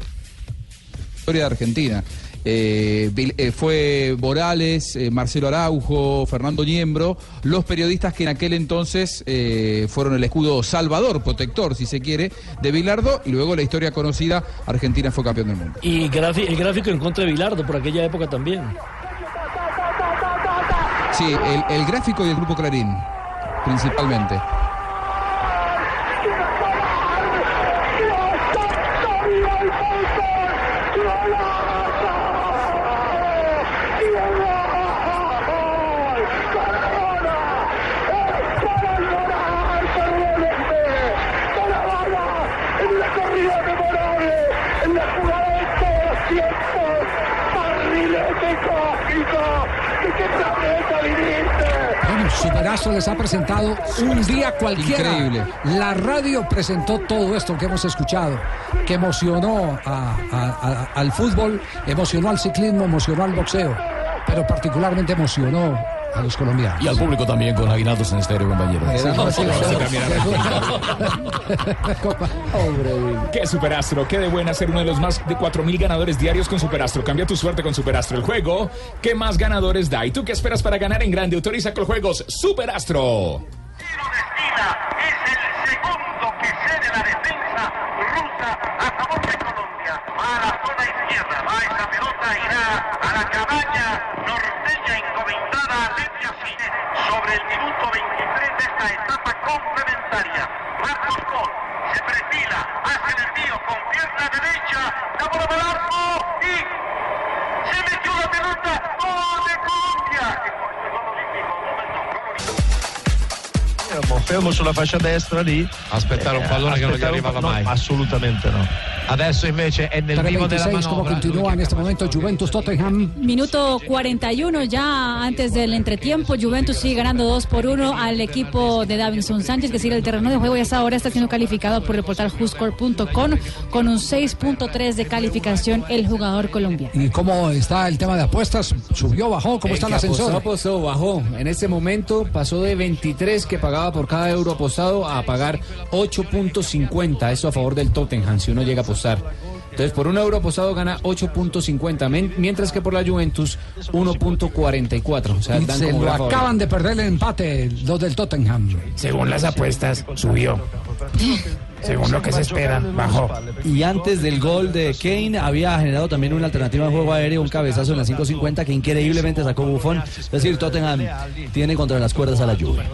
historia de Argentina. Eh, eh, fue Morales, eh, Marcelo Araujo, Fernando Niembro, los periodistas que en aquel entonces eh, fueron el escudo salvador, protector, si se quiere, de Bilardo, y luego la historia conocida, Argentina fue campeón del mundo. Y el gráfico en contra de Bilardo por aquella época también. Sí, el, el gráfico y el grupo Clarín, principalmente. Les ha presentado un día cualquiera. Increíble. La radio presentó todo esto que hemos escuchado, que emocionó a- a- a- al fútbol, emocionó al ciclismo, emocionó al boxeo, pero particularmente emocionó a los colombianos. Y al público también con aguinaldos en estéreo, compañero. Qué superastro, qué de buena ser uno de los más de 4.000 ganadores diarios con superastro. Cambia tu suerte con superastro. El juego que más ganadores da. ¿Y tú qué esperas para ganar en grande? Autoriza con los juegos superastro. segundo que cede la defensa rusa a favor de. A la zona izquierda. Va esa pelota, irá a la cabaña norteña encomendada a Letia Cine sobre el minuto 23 de esta etapa complementaria. Marcos Col se perfila, hace el envío con pierna derecha, la bola al arco y se metió la pelota. ¡Gol Fermo, fermo sulla fascia destra lì. Aspettare un Eh, pallone che non gli arrivava pa- no, mai. assolutamente no. Adesso invece è nel vivo della 3.26, como manovra. continúa en este momento Juventus Tottenham. Minuto 41 ya antes del entretiempo. Juventus sigue ganando 2 por 1 al equipo de Davinson Sánchez que sigue el terreno de juego y hasta ahora está siendo calificado por el portal juscore.com con un 6.3 de calificación el jugador colombiano. ¿Y cómo está el tema de apuestas? ¿Subió, bajó? ¿Cómo El está el ascensor? apostó, apostó, bajó. En este momento pasó de 23 que pagaba por cada euro apostado a pagar 8.50. Eso a favor del Tottenham, si uno llega a apostar. Entonces, por un euro apostado gana 8.50, men- mientras que por la Juventus 1.44. O sea, Y dan se como lo favorito. acaban de perder el empate, los del Tottenham. Según las apuestas, subió. Según lo que se espera, bajó. Y antes del gol de Kane había generado también una alternativa de juego aéreo, un cabezazo en la 5.50 que increíblemente sacó Buffon. Es decir, Tottenham tiene contra las cuerdas a la Juve.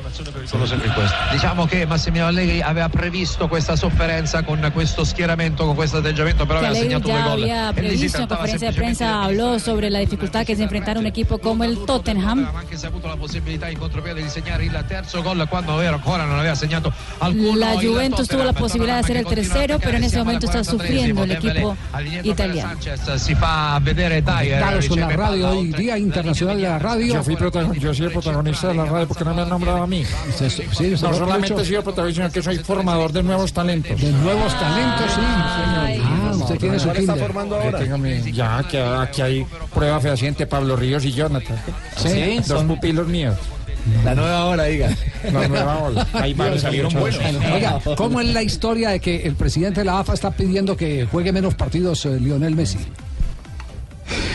Diciamo che Massimiliano Allegri aveva previsto questa sofferenza con questo schieramento, con questo atteggiamento, Que aveva segnato due gol. había previsto en conferencia de prensa, habló sobre la dificultad que es enfrentar un equipo como el Tottenham. se la Juventus tuvo la Tottenham, posibilidad de hacer el tercero, a pero en ese momento está 43esimo, sufriendo el equipo italiano. Dyer Conectados con la radio hoy, Día Internacional de la Radio. Yo fui protagonista, yo soy el protagonista de la radio porque no me han nombrado a mí. Sí, sí, sí, no solamente he sido protagonista, sino que soy formador de nuevos talentos. De nuevos talentos, sí. Ah, usted tiene su kinder. Yo tengo mi- ya, aquí, aquí hay prueba fehaciente, Pablo Ríos y Jonathan. Sí, dos son- pupilos míos. La nueva hora, diga. La nueva ola. Ahí van, salieron buenos. Oiga, ¿cómo es la historia de que el presidente de la AFA está pidiendo que juegue menos partidos eh, Lionel Messi?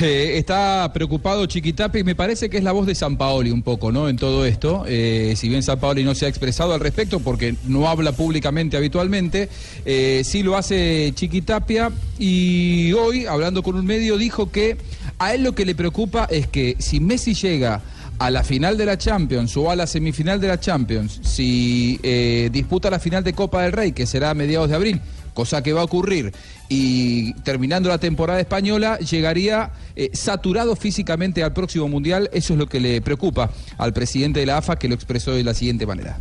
Eh, está preocupado Chiquitape y me parece que es la voz de San Paoli un poco, ¿no? En todo esto. Eh, si bien San Paoli no se ha expresado al respecto porque no habla públicamente habitualmente, eh, sí lo hace Chiquitapia y hoy, hablando con un medio, dijo que a él lo que le preocupa es que si Messi llega a la final de la Champions o a la semifinal de la Champions, si eh, disputa la final de Copa del Rey, que será a mediados de abril, cosa que va a ocurrir, y terminando la temporada española, llegaría eh, saturado físicamente al próximo Mundial. Eso es lo que le preocupa al presidente de la AFA, que lo expresó de la siguiente manera.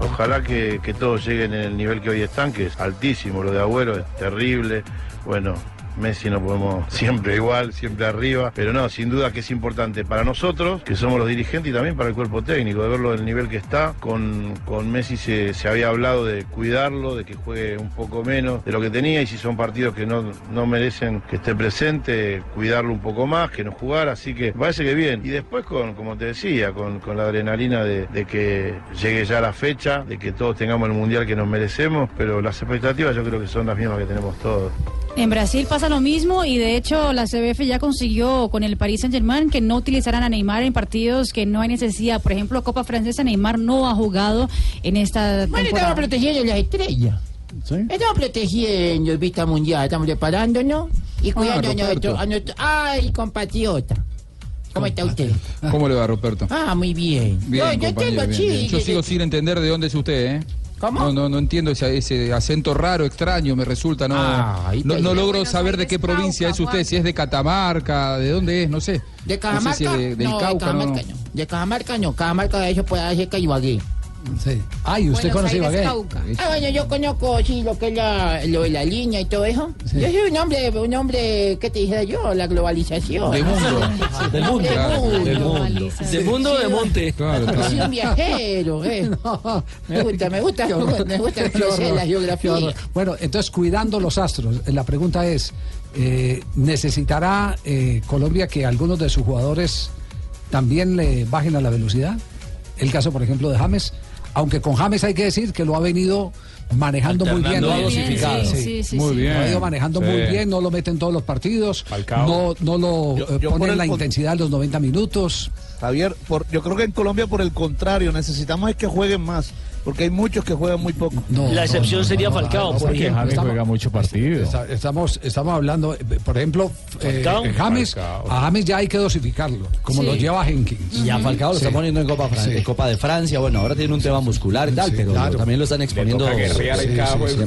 Ojalá que, todos lleguen en el nivel que hoy están, que es altísimo. Lo de Agüero es terrible. Bueno, Messi no podemos siempre igual, siempre arriba. Pero no, sin duda que es importante para nosotros, que somos los dirigentes, y también para el cuerpo técnico, de verlo en el nivel que está. Con, con Messi se, se había hablado de cuidarlo, de que juegue un poco menos de lo que tenía. Y si son partidos que no, no merecen que esté presente, cuidarlo un poco más, que no jugar. Así que parece que bien. Y después, con, como te decía, con, con la adrenalina de, de que llegue ya la fecha, de que todos tengamos el mundial que nos merecemos. Pero las expectativas yo creo que son las mismas que tenemos todos. En Brasil pasa lo mismo y de hecho la CBF ya consiguió con el Paris Saint Germain que no utilizarán a Neymar en partidos que no hay necesidad. Por ejemplo, Copa Francesa, Neymar no ha jugado en esta Bueno, estamos temporada. protegiendo las estrellas. Estamos protegiendo el Vista Mundial, estamos preparándonos y cuidando a, nuestro, a nuestro- Ay, compatriota. ¿Cómo está usted? ¿Cómo le va, Roberto? Ah, muy bien. Bien, No, yo bien. Yo sigo sin entender de dónde es usted, ¿eh? ¿Cómo? No, no, no entiendo ese, ese acento raro, extraño, me resulta, no, no, no logro saber de qué provincia es usted, si es de Catamarca, de dónde es, no sé. ¿De No Cajamarca? sé si es de- del no, Cauca, de no, Cajamarca no. De Cajamarca no. Cajamarca de eso puede hacer Ibagué. Sí. Ay, ¿usted Buenos conoce Aires, Ibagué? Cauca. Ah, bueno, yo conozco, sí, lo que es la, lo de la línea y todo eso. Yo soy un hombre, un hombre, ¿qué te dijera yo? La globalización. De mundo. Del mundo. Del mundo. Del mundo. De mundo de monte. Soy un viajero, eh. Me gusta, me gusta, me gusta, me gusta la geografía. Bueno, entonces cuidando los astros, eh, la pregunta es, eh, ¿necesitará eh, Colombia que algunos de sus jugadores también le bajen a la velocidad? El caso, por ejemplo, de James, aunque con James hay que decir que lo ha venido manejando muy bien. ¿no? dosificado. Sí, sí, sí, muy sí. bien. Lo ha ido manejando Sí. muy bien, no lo mete en todos los partidos, no, no lo Yo- eh, yo pone en la intensidad de los 90 minutos. Javier, por, yo creo que en Colombia por el contrario, necesitamos es que jueguen más, porque hay muchos que juegan muy poco. La excepción sería Falcao, por Porque ejemplo. James juega mucho partido. Está- estamos, estamos hablando, por ejemplo, eh, Falcao. eh, James, Falcao. a James ya hay que dosificarlo, como Sí. lo lleva Jenkins. Y a Falcao lo Sí. está poniendo en Copa, Fran- Sí. en Copa de Francia. Bueno, ahora tiene un tema muscular y tal, Sí, pero claro. también lo están exponiendo.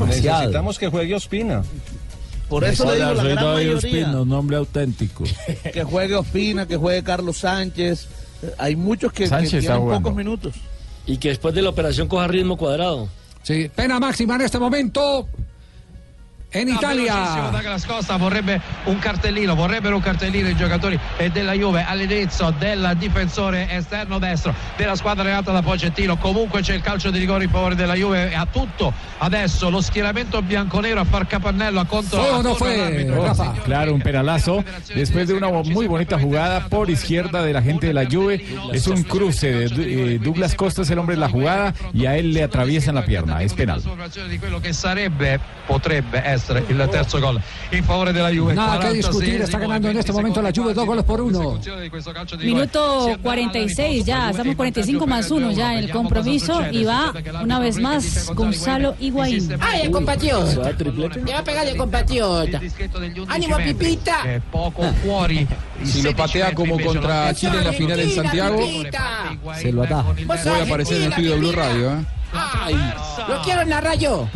Necesitamos que juegue Ospina. Por eso le digo la gran mayoría. nombre auténtico. Que juegue Ospina, que juegue Carlos Sánchez. Hay muchos que, que tienen jugando. pocos minutos. Y que después de la operación coja ritmo cuadrado. Sí, pena máxima en este momento en Velocissimo Italia. Douglas Costa vorrebbe un cartellino, vorrebbero un cartellino i giocatori della Juve all'inizio del difensore esterno destro della squadra allenata da Pocettino. Comunque c'è il calcio di rigore in favore della Juve e ha tutto adesso lo schieramento bianconero a far capannello a contro ¿Fue o no fue. Rafa? Claro, un penalazo. Después de una muy bonita jugada por izquierda de la gente de la Juve. Es un cruce. De, eh, Douglas Costa es el hombre de la jugada y a él le atraviesan la pierna. Es penal. di quello che sarebbe, potrebbe essere il terzo gol in favore della Juve. Nada que discutir, 46esimo está ganando en este 20 momento la Juve dos goles por uno. Minuto 46 ya, estamos 45 más 1 ya en el compromiso y va una vez más Gonzalo Higuaín. ¡Ay, el compatriota! Le va a pegar el compatriota. ¡Ánimo, Pipita! Poco fuori. Si lo patea como contra Chile en la final en Santiago! Se lo ataja. Sos puede aparecer en el estudio de Blue Radio. ¿eh? ¡Ay! Lo quiero narrar yo.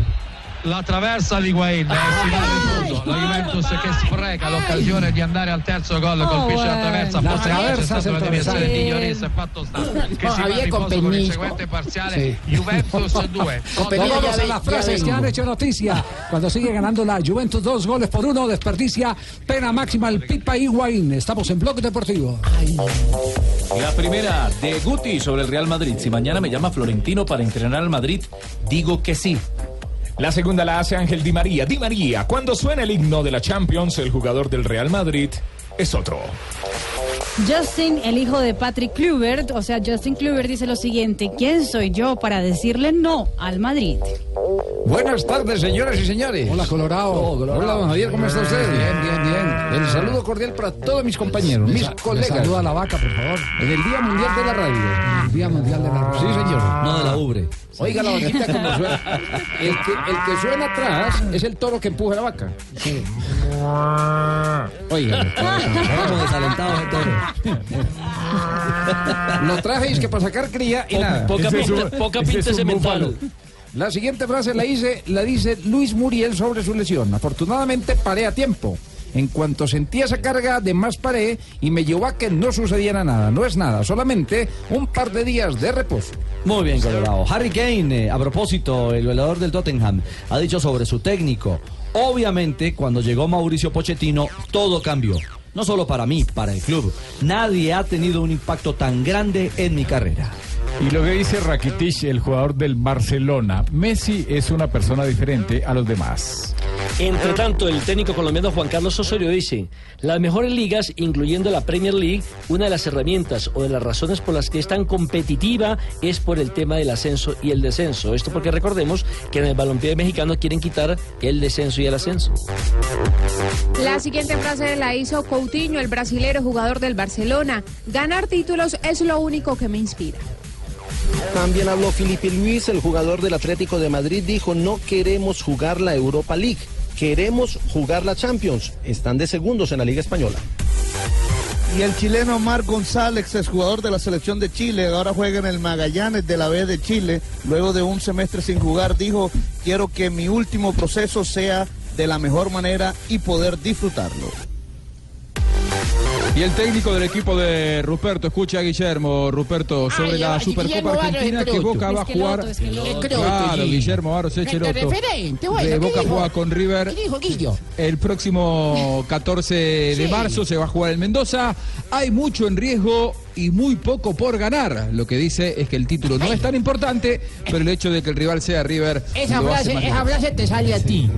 La traversa di finale del mondo. La Juventus che spreca l'occasione di andare al terzo gol, Oh, colpisce la bueno. traversa, La forse c'è traversa stata una se deviazione di traversa. Lloris e fatto sta che No, si va con riposo con il seguente parziale Sí. Juventus 2. Con permiso, Vamos a las frases que han hecho noticia. Cuando sigue ganando la Juventus dos goles por uno, desperdicia pena máxima el Pipa Higuaín. Estamos en Bloque Deportivo. La primera de Guti sobre el Real Madrid. Si mañana me llama Florentino para entrenar al Madrid, digo que sí. La segunda la hace Ángel Di María. Di María, cuando suena el himno de la Champions, el jugador del Real Madrid es otro. Justin, el hijo de Patrick Kluivert, o sea, Justin Kluivert dice lo siguiente, ¿quién soy yo para decirle no al Madrid? Buenas tardes, señoras y señores. Hola, Colorado. Hola, don Javier, ¿cómo está usted? Bien, bien, bien. El saludo cordial para todos mis compañeros, mis Sa- colegas. Saluda a la vaca, por favor. En el Día Mundial de la Radio. El Día Mundial de la Radio. Sí, señor. No de la ubre. Oiga la vaquita como suena. El que, el que suena atrás es el toro que empuja la vaca. Oiga. Estamos desalentados de todo. Lo traje es que para sacar cría y Po- nada. poca pinta, poca ese pinta es un cemental. búfalo. La siguiente frase la dice, la dice Luis Muriel sobre su lesión. Afortunadamente paré a tiempo. En cuanto sentí esa carga, además paré y me llevó a que no sucediera nada. No es nada, solamente un par de días de reposo. Muy bien, Colorado. Harry Kane, eh, a propósito, el velador del Tottenham, ha dicho sobre su técnico. Obviamente, cuando llegó Mauricio Pochettino, todo cambió. No solo para mí, para el club. Nadie ha tenido un impacto tan grande en mi carrera. Y lo que dice Rakitic, el jugador del Barcelona, Messi es una persona diferente a los demás. Entre tanto, el técnico colombiano Juan Carlos Osorio dice, las mejores ligas, incluyendo la Premier League, una de las herramientas o de las razones por las que es tan competitiva es por el tema del ascenso y el descenso. Esto porque recordemos que en el balompié mexicano quieren quitar el descenso y el ascenso. La siguiente frase la hizo Coutinho, el brasilero jugador del Barcelona. Ganar títulos es lo único que me inspira. También habló Felipe Luis, el jugador del Atlético de Madrid, dijo, no queremos jugar la Europa League, queremos jugar la Champions. Están de segundos en la Liga Española. Y el chileno Mar González, exjugador de la selección de Chile, ahora juega en el Magallanes de la B de Chile, luego de un semestre sin jugar, dijo, quiero que mi último proceso sea de la mejor manera y poder disfrutarlo. Y el técnico del equipo de Ruperto, escucha a Guillermo, Ruperto, sobre la Supercopa Argentina que Boca va a jugar. Claro, Guillermo referente, bueno, De ¿qué Boca juega con River. ¿Qué dijo Guillo? El próximo 14 de marzo se va a jugar en Mendoza. Hay mucho en riesgo y muy poco por ganar. Lo que dice es que el título no es tan importante, pero el hecho de que el rival sea River. Esa frase, esa frase te sale a ti.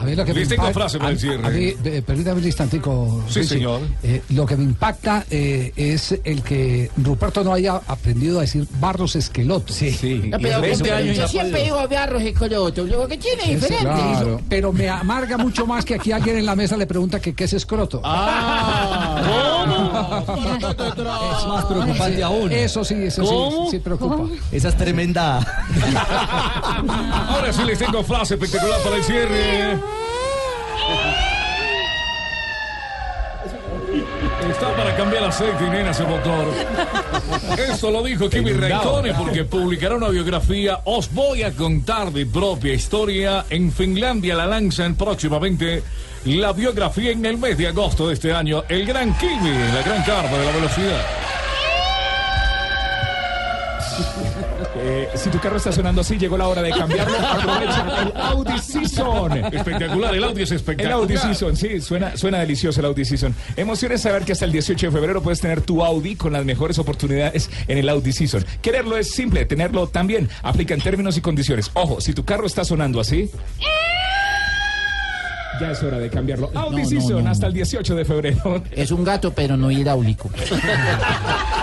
A mí lo que me Les tengo impacta- frase para el cierre. a mí, eh, permítame un instantico. Sí, Richie. señor. Eh, lo que me impacta eh, es el que Ruperto no haya aprendido a decir Barros Esqueloto. Sí, sí. No, pero yo siempre digo Barros Escoloto, lo que tiene es diferente. Claro, pero me amarga mucho más que aquí alguien en la mesa le pregunta que qué es escroto. Es más preocupante aún. Eso sí, eso ¿Cómo? sí, sí preocupa. Esa es tremenda. Ahora sí les tengo frase espectacular para el cierre. Está para cambiar aceite y nena ese motor. Esto lo dijo Kimi Raikkonen porque publicará una biografía. Os voy a contar mi propia historia. En Finlandia la lanzan próximamente la biografía en el mes de agosto de este año. El gran Kimi, la gran carpa de la velocidad. Eh, si tu carro está sonando así, llegó la hora de cambiarlo. Aprovecha el Audi Season. Espectacular, el Audi es espectacular. El Audi Season, sí, suena, suena delicioso el Audi Season. Emociones saber que hasta el 18 de febrero puedes tener tu Audi con las mejores oportunidades en el Audi Season. Quererlo es simple, tenerlo también. Aplica en términos y condiciones. Ojo, si tu carro está sonando así. Ya es hora de cambiarlo. Audi No, no, Season no. hasta el 18 de febrero. Es un gato, pero no hidráulico.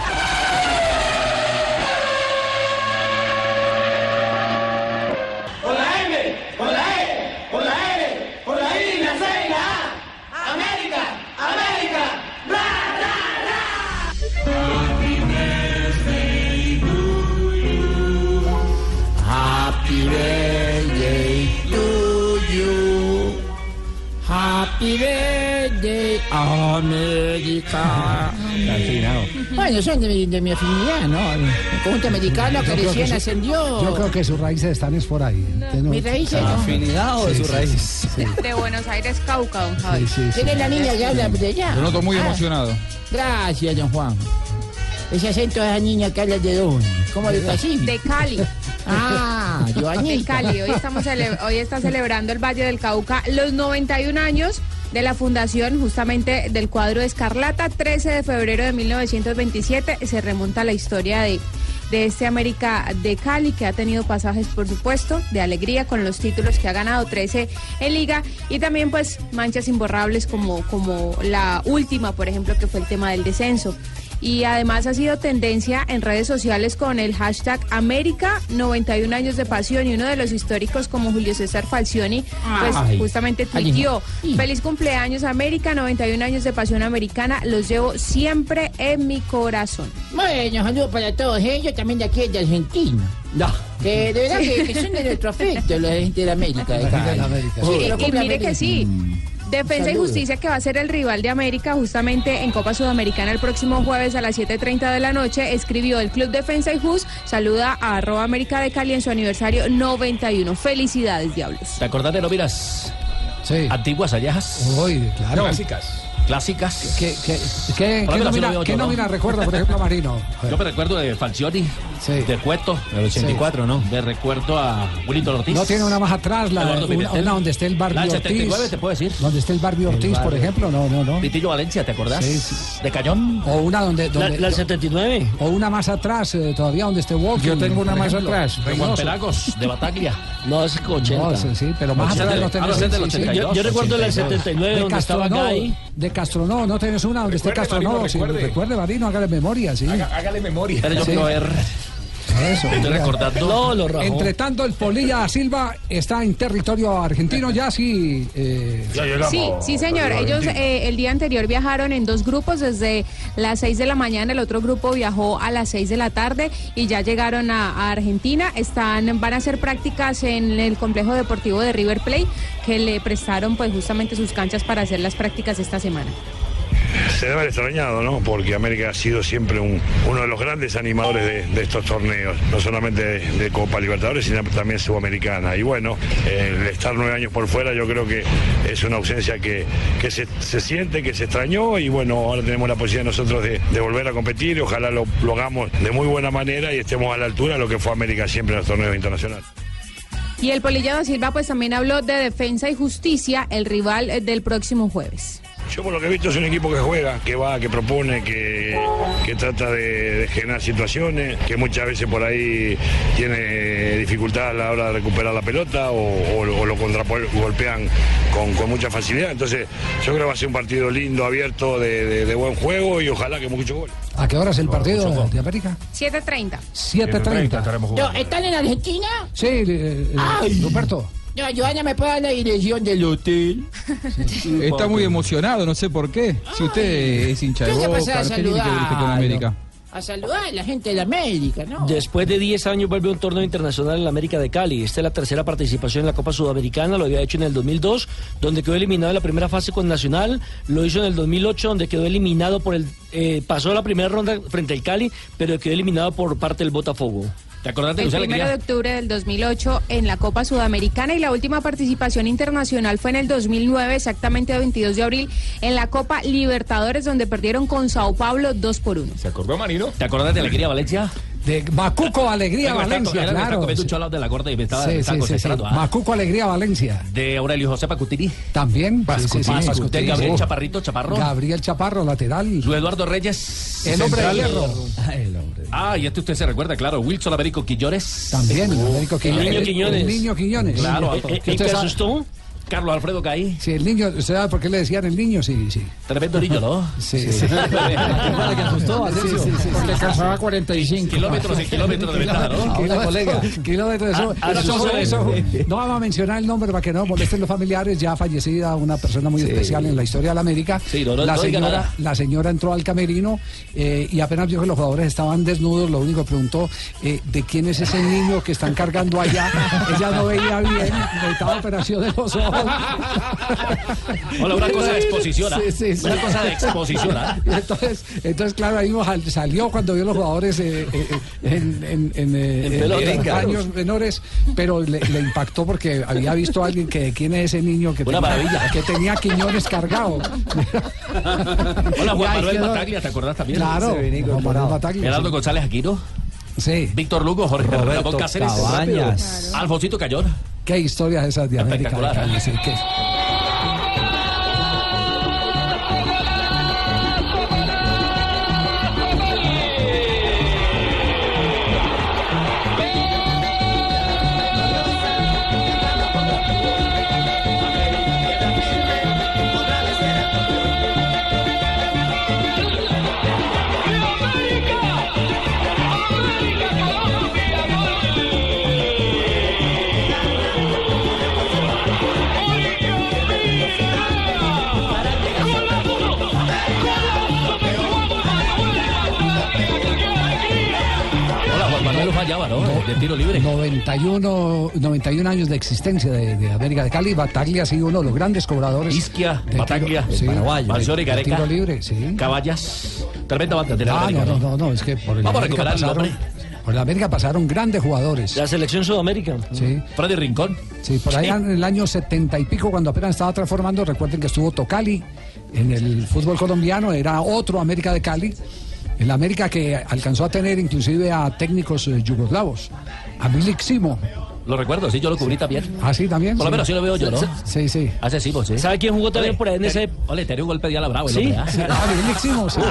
Happy birthday, América. Bueno, son de, mi- de mi afinidad, ¿no? El conjunto americano que Yo recién ascendió. Yo creo que sus raíces están es por ahí. No- ¿Mis raíces, no? ¿Afinidad o de Sí, su sí, raíz? sí. De Buenos Aires, Cauca, don Javi. Sí, sí, sí. ¿Quién es la niña que habla de allá? Lo noto muy Ah, emocionado. Gracias, don Juan. Ese acento de esa niña que habla de dónde? ¿Cómo de Pacífico? De Cali. Ah, De Joañita. Cali. Hoy, estamos hoy está celebrando el Valle del Cauca los 91 años de la fundación justamente del cuadro de Escarlata. 13 de febrero de 1927 se remonta la historia de, de este América de Cali que ha tenido pasajes, por supuesto, de alegría con los títulos que ha ganado 13 en liga y también pues manchas imborrables como, como la última, por ejemplo, que fue el tema del descenso. Y además ha sido tendencia en redes sociales con el hashtag América 91 años de pasión y uno de los históricos como Julio César Falcioni pues Ay. justamente tuiteó feliz cumpleaños América 91 años de pasión americana los llevo siempre en mi corazón. Bueno, saludos para todos ellos, también de aquí de Argentina. No. Que de verdad que, que son de nuestro afecto, los de gente de América. De La gente Cali. de América. Sí, Y- mire América. que sí. Defensa y. Justicia que va a ser el rival de América justamente en Copa Sudamericana el próximo jueves a las 7.30 de la noche, escribió el Club Defensa y Jus, saluda a arroba América de Cali en su aniversario 91. Felicidades, diablos. ¿Te acordás de Noviras? Sí. Antiguas allejas. Uy, claro. Clásicas. Clásicas. ¿Qué, qué, qué, qué la nómina, yo, ¿no? nómina recuerda, por ejemplo, a Marino? Yo me recuerdo de Falcioni, de Cueto. El 84, ¿no? Me recuerdo a Wilito Ortiz. No tiene una más atrás, la, una, una donde esté el Barbie La del Ortiz. 79, te puedo decir. Donde esté el Barbie Ortiz, por ejemplo, no, no, no. Pitillo Valencia, ¿te acordás? Sí, sí. De Cañón. O una donde... donde La, la 79. O una más atrás, eh, todavía donde esté Walking. Yo tengo una más ejemplo. atrás. De Juan. Pelagos, de Bataglia. No, es 80. No, sí, sí, pero más 80, atrás no ah, del sí, sí. 82. Yo, recuerdo la 82. 79 De donde estaba Gay. De Castronó, no tenés una donde esté Castronó. Marino, sí, recuerde. recuerde, Marino, hágale memoria, sí. Haga- hágale memoria. Pero yo Sí. quiero ver. Eso. Estoy mira. recordando. No, lo rajó. Entre tanto, el Polilla Silva está en territorio argentino ya, sí. eh, Sí, sí, señor. Ellos eh, el día anterior viajaron en dos grupos desde las 6 de la mañana. El otro grupo viajó a las 6 de la tarde y ya llegaron a, a Argentina. Están, van a hacer prácticas en el complejo deportivo de River Plate que le prestaron pues justamente sus canchas para hacer las prácticas esta semana. Se debe haber extrañado, ¿no? Porque América ha sido siempre un- uno de los grandes animadores de, estos torneos, no solamente de, Copa Libertadores, sino también Sudamericana. Y bueno, el estar nueve años por fuera yo creo que es una ausencia que, que se, se siente, que se extrañó y bueno, ahora tenemos la posibilidad nosotros de, volver a competir y ojalá lo, hagamos de muy buena manera y estemos a la altura de lo que fue América siempre en los torneos internacionales. Y el Polilla da Silva pues también habló de defensa y justicia, el rival del próximo jueves. Yo por lo que he visto es un equipo que juega, que va, que propone, que, que trata de, de generar situaciones, que muchas veces por ahí tiene dificultad a la hora de recuperar la pelota o, o- o lo contragolpean con, con mucha facilidad. Entonces yo creo que va a ser un partido lindo, abierto, de, de- de buen juego y ojalá que muchos goles. ¿A qué hora es el partido de América? 7.30. 7.30. No, ¿Están en Argentina? Sí, eh, eh, Ay. Ruperto. No, Joana, ¿me puede dar la dirección del hotel? Está muy emocionado, no sé por qué. Si usted es hincha de ¿Qué se Boca, pasa a ¿qué tiene que ver usted con saludar? América? A saludar a la gente de América, ¿no? Después de 10 años vuelve un torneo internacional en la América de Cali. Esta es la tercera participación en la Copa Sudamericana. Lo había hecho en el 2002, donde quedó eliminado en la primera fase con Nacional. Lo hizo en el 2008, donde quedó eliminado por el... eh, pasó la primera ronda frente al Cali, pero quedó eliminado por parte del Botafogo. ¿Te acordás El primero de octubre del 2008 en la Copa Sudamericana y la última participación internacional fue en el 2009, exactamente el 22 de abril, en la Copa Libertadores, donde perdieron con Sao Paulo 2 por 1. ¿Se acordó, Marino? ¿Te acordás de Alegría Valencia? De Macuco Alegría me Valencia, me estaba claro. comiendo un cholao de la gorda y me estaba, Sí, me estaba sí, sí, sí. ¿ah? Macuco Alegría Valencia. De Aurelio José Pacutini. También. sí, sí, sí, Pascutil, Gabriel sí. Chaparrito Chaparro. Gabriel Chaparro, lateral. Luis Eduardo Reyes. El hombre de hierro. Ah, y este usted se recuerda, claro. Wilson Américo Quillores. También, el Américo El Quiñones. niño Quiñones. El niño Quiñones. Claro. Sí. ¿En- en Usted qué sabe- asustó? Carlos Alfredo Caí. Sí, el niño, ¿usted sabe por qué le decían el niño? Sí, sí. Tremendo niño, ¿no? Sí. Sí. que asustó? Sí, sí, sí, Porque calzaba 45. Kilómetros y kilómetros de ventaja, ¿no? Kilómetros, kilómetros, eso- Ah, eso- asustó. eso- no vamos a mencionar el nombre para que no molesten los familiares, ya fallecida una persona muy especial en la historia de la América. Sí, no, no- la, señora, la señora entró al camerino eh, y apenas vio que los jugadores estaban desnudos, lo único que preguntó, eh, ¿de quién es ese niño que están cargando allá? Ella no veía bien, necesitaba operación de los ojos. Hola, una cosa de exposición, ¿ah? Sí, sí, sí. Una cosa de exposición, ¿ah? Entonces, entonces, claro, ahí sal- salió cuando vio los jugadores eh, eh, en, en, en, eh, En en- pelota, años menores, pero le, le impactó porque había visto a alguien que quién es ese niño que, Una tenía, maravilla. que tenía Quiñones cargado. Hola, Juan Manuel quedó- Bataglia, ¿te acordás también? Claro, Juan Manuel Bataglia, Gerardo sí. González Aquino. Sí. Víctor Lugo, Jorge Roberto Ramón Cáceres. Cabañas. Alfonsito Cayón. Qué historias esas de América. De tiro libre. 91, 91 años de existencia de, de América de Cali. Bataglia ha sido uno de los grandes cobradores. Isquia, de tiro- Bataglia, sí, Paraguayo. de- Manzoni, de Gareca. Tiro libre, sí. Caballas. Tremenda banda de la Ah, América, no, no, no, no, es que por el Vamos a América recuperar el pasaron, nombre. por el América pasaron grandes jugadores. La selección Sudamérica. Sí. Freddy Rincón. Sí, por allá en el año 70 y pico, cuando apenas estaba transformando, recuerden que estuvo Tocali en el fútbol colombiano, era otro América de Cali. En la América que alcanzó a tener inclusive a técnicos eh, yugoslavos, a Milik Simo. Lo recuerdo, sí, yo lo cubrí también. Ah, sí, también. Por lo sí. menos sí lo veo yo, ¿no? Sí, sí. Hace sí, vos, sí. ¿Sabe quién jugó también Ole, por ahí en ese Ole, tenía un golpe de ala bravo el Sí. hombre, ¿ah? Sí, ah, Milik Simo, sí.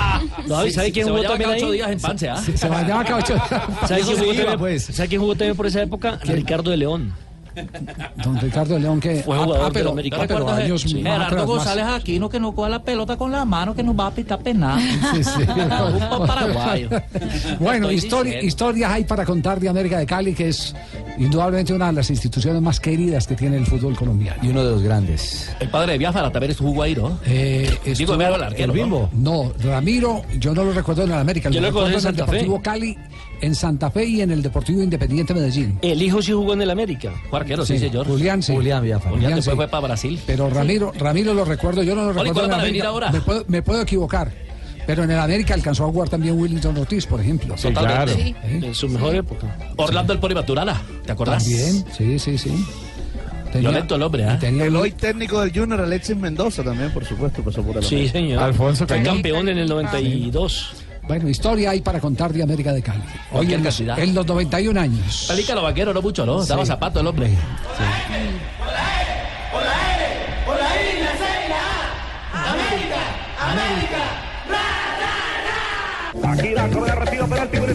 No, ¿sabe Sí, quién jugó también ocho días en Pance, ¿ah? Sí, se bañaba cada ocho días. ¿Sabe quién, jugó también, pues. ¿Sabe quién jugó también por esa época? Ricardo de León. Don Ricardo de León que Fue jugador ah, de pero, América. ah, pero ¿Recuerdas, años sí. más Gerardo atrás, más- González Aquino que no coja la pelota con la mano que nos va a pitar penal. Sí, sí. Un paraguayo. Bueno, histori- diciendo. historias hay para contar de América de Cali, que es indudablemente una de las instituciones más queridas que tiene el fútbol colombiano. Y uno de los grandes. El padre de Biafara también estuvo ahí, ¿no? Eh, Digo, Biafara, el arquero, el ¿no? Bimbo. No, Ramiro, yo no lo recuerdo en el América, Yo lo recuerdo en el Santa Fe. Deportivo Cali, en Santa Fe y en el Deportivo Independiente Medellín. El hijo sí jugó en el América. Fue arquero, sí, señor. Julián, sí. Julián Biafara. Julián después sí. fue para Brasil. Pero Ramiro, Ramiro lo recuerdo, yo no lo recuerdo. ¿cuál en el para venir ahora? Me puedo, me puedo equivocar. Pero en el América alcanzó a jugar también Willington Ortiz, por ejemplo. Sí, claro. Sí, en su mejor época. Orlando el Polimaturana, ¿te acordás? También, sí, sí, sí. Tenía- Violento el hombre, ¿ah? El hoy técnico del Junior, Alexis Mendoza, también, por supuesto, pasó por el Sí, señor. Alfonso Fue campeón en el 92. Bueno, historia hay para contar de América de Cali. Hoy en los, en los 91 años. Pelica los vaqueros, no mucho, ¿no? Daba Sí. zapato el hombre. Aquí la correa retiro penalti con la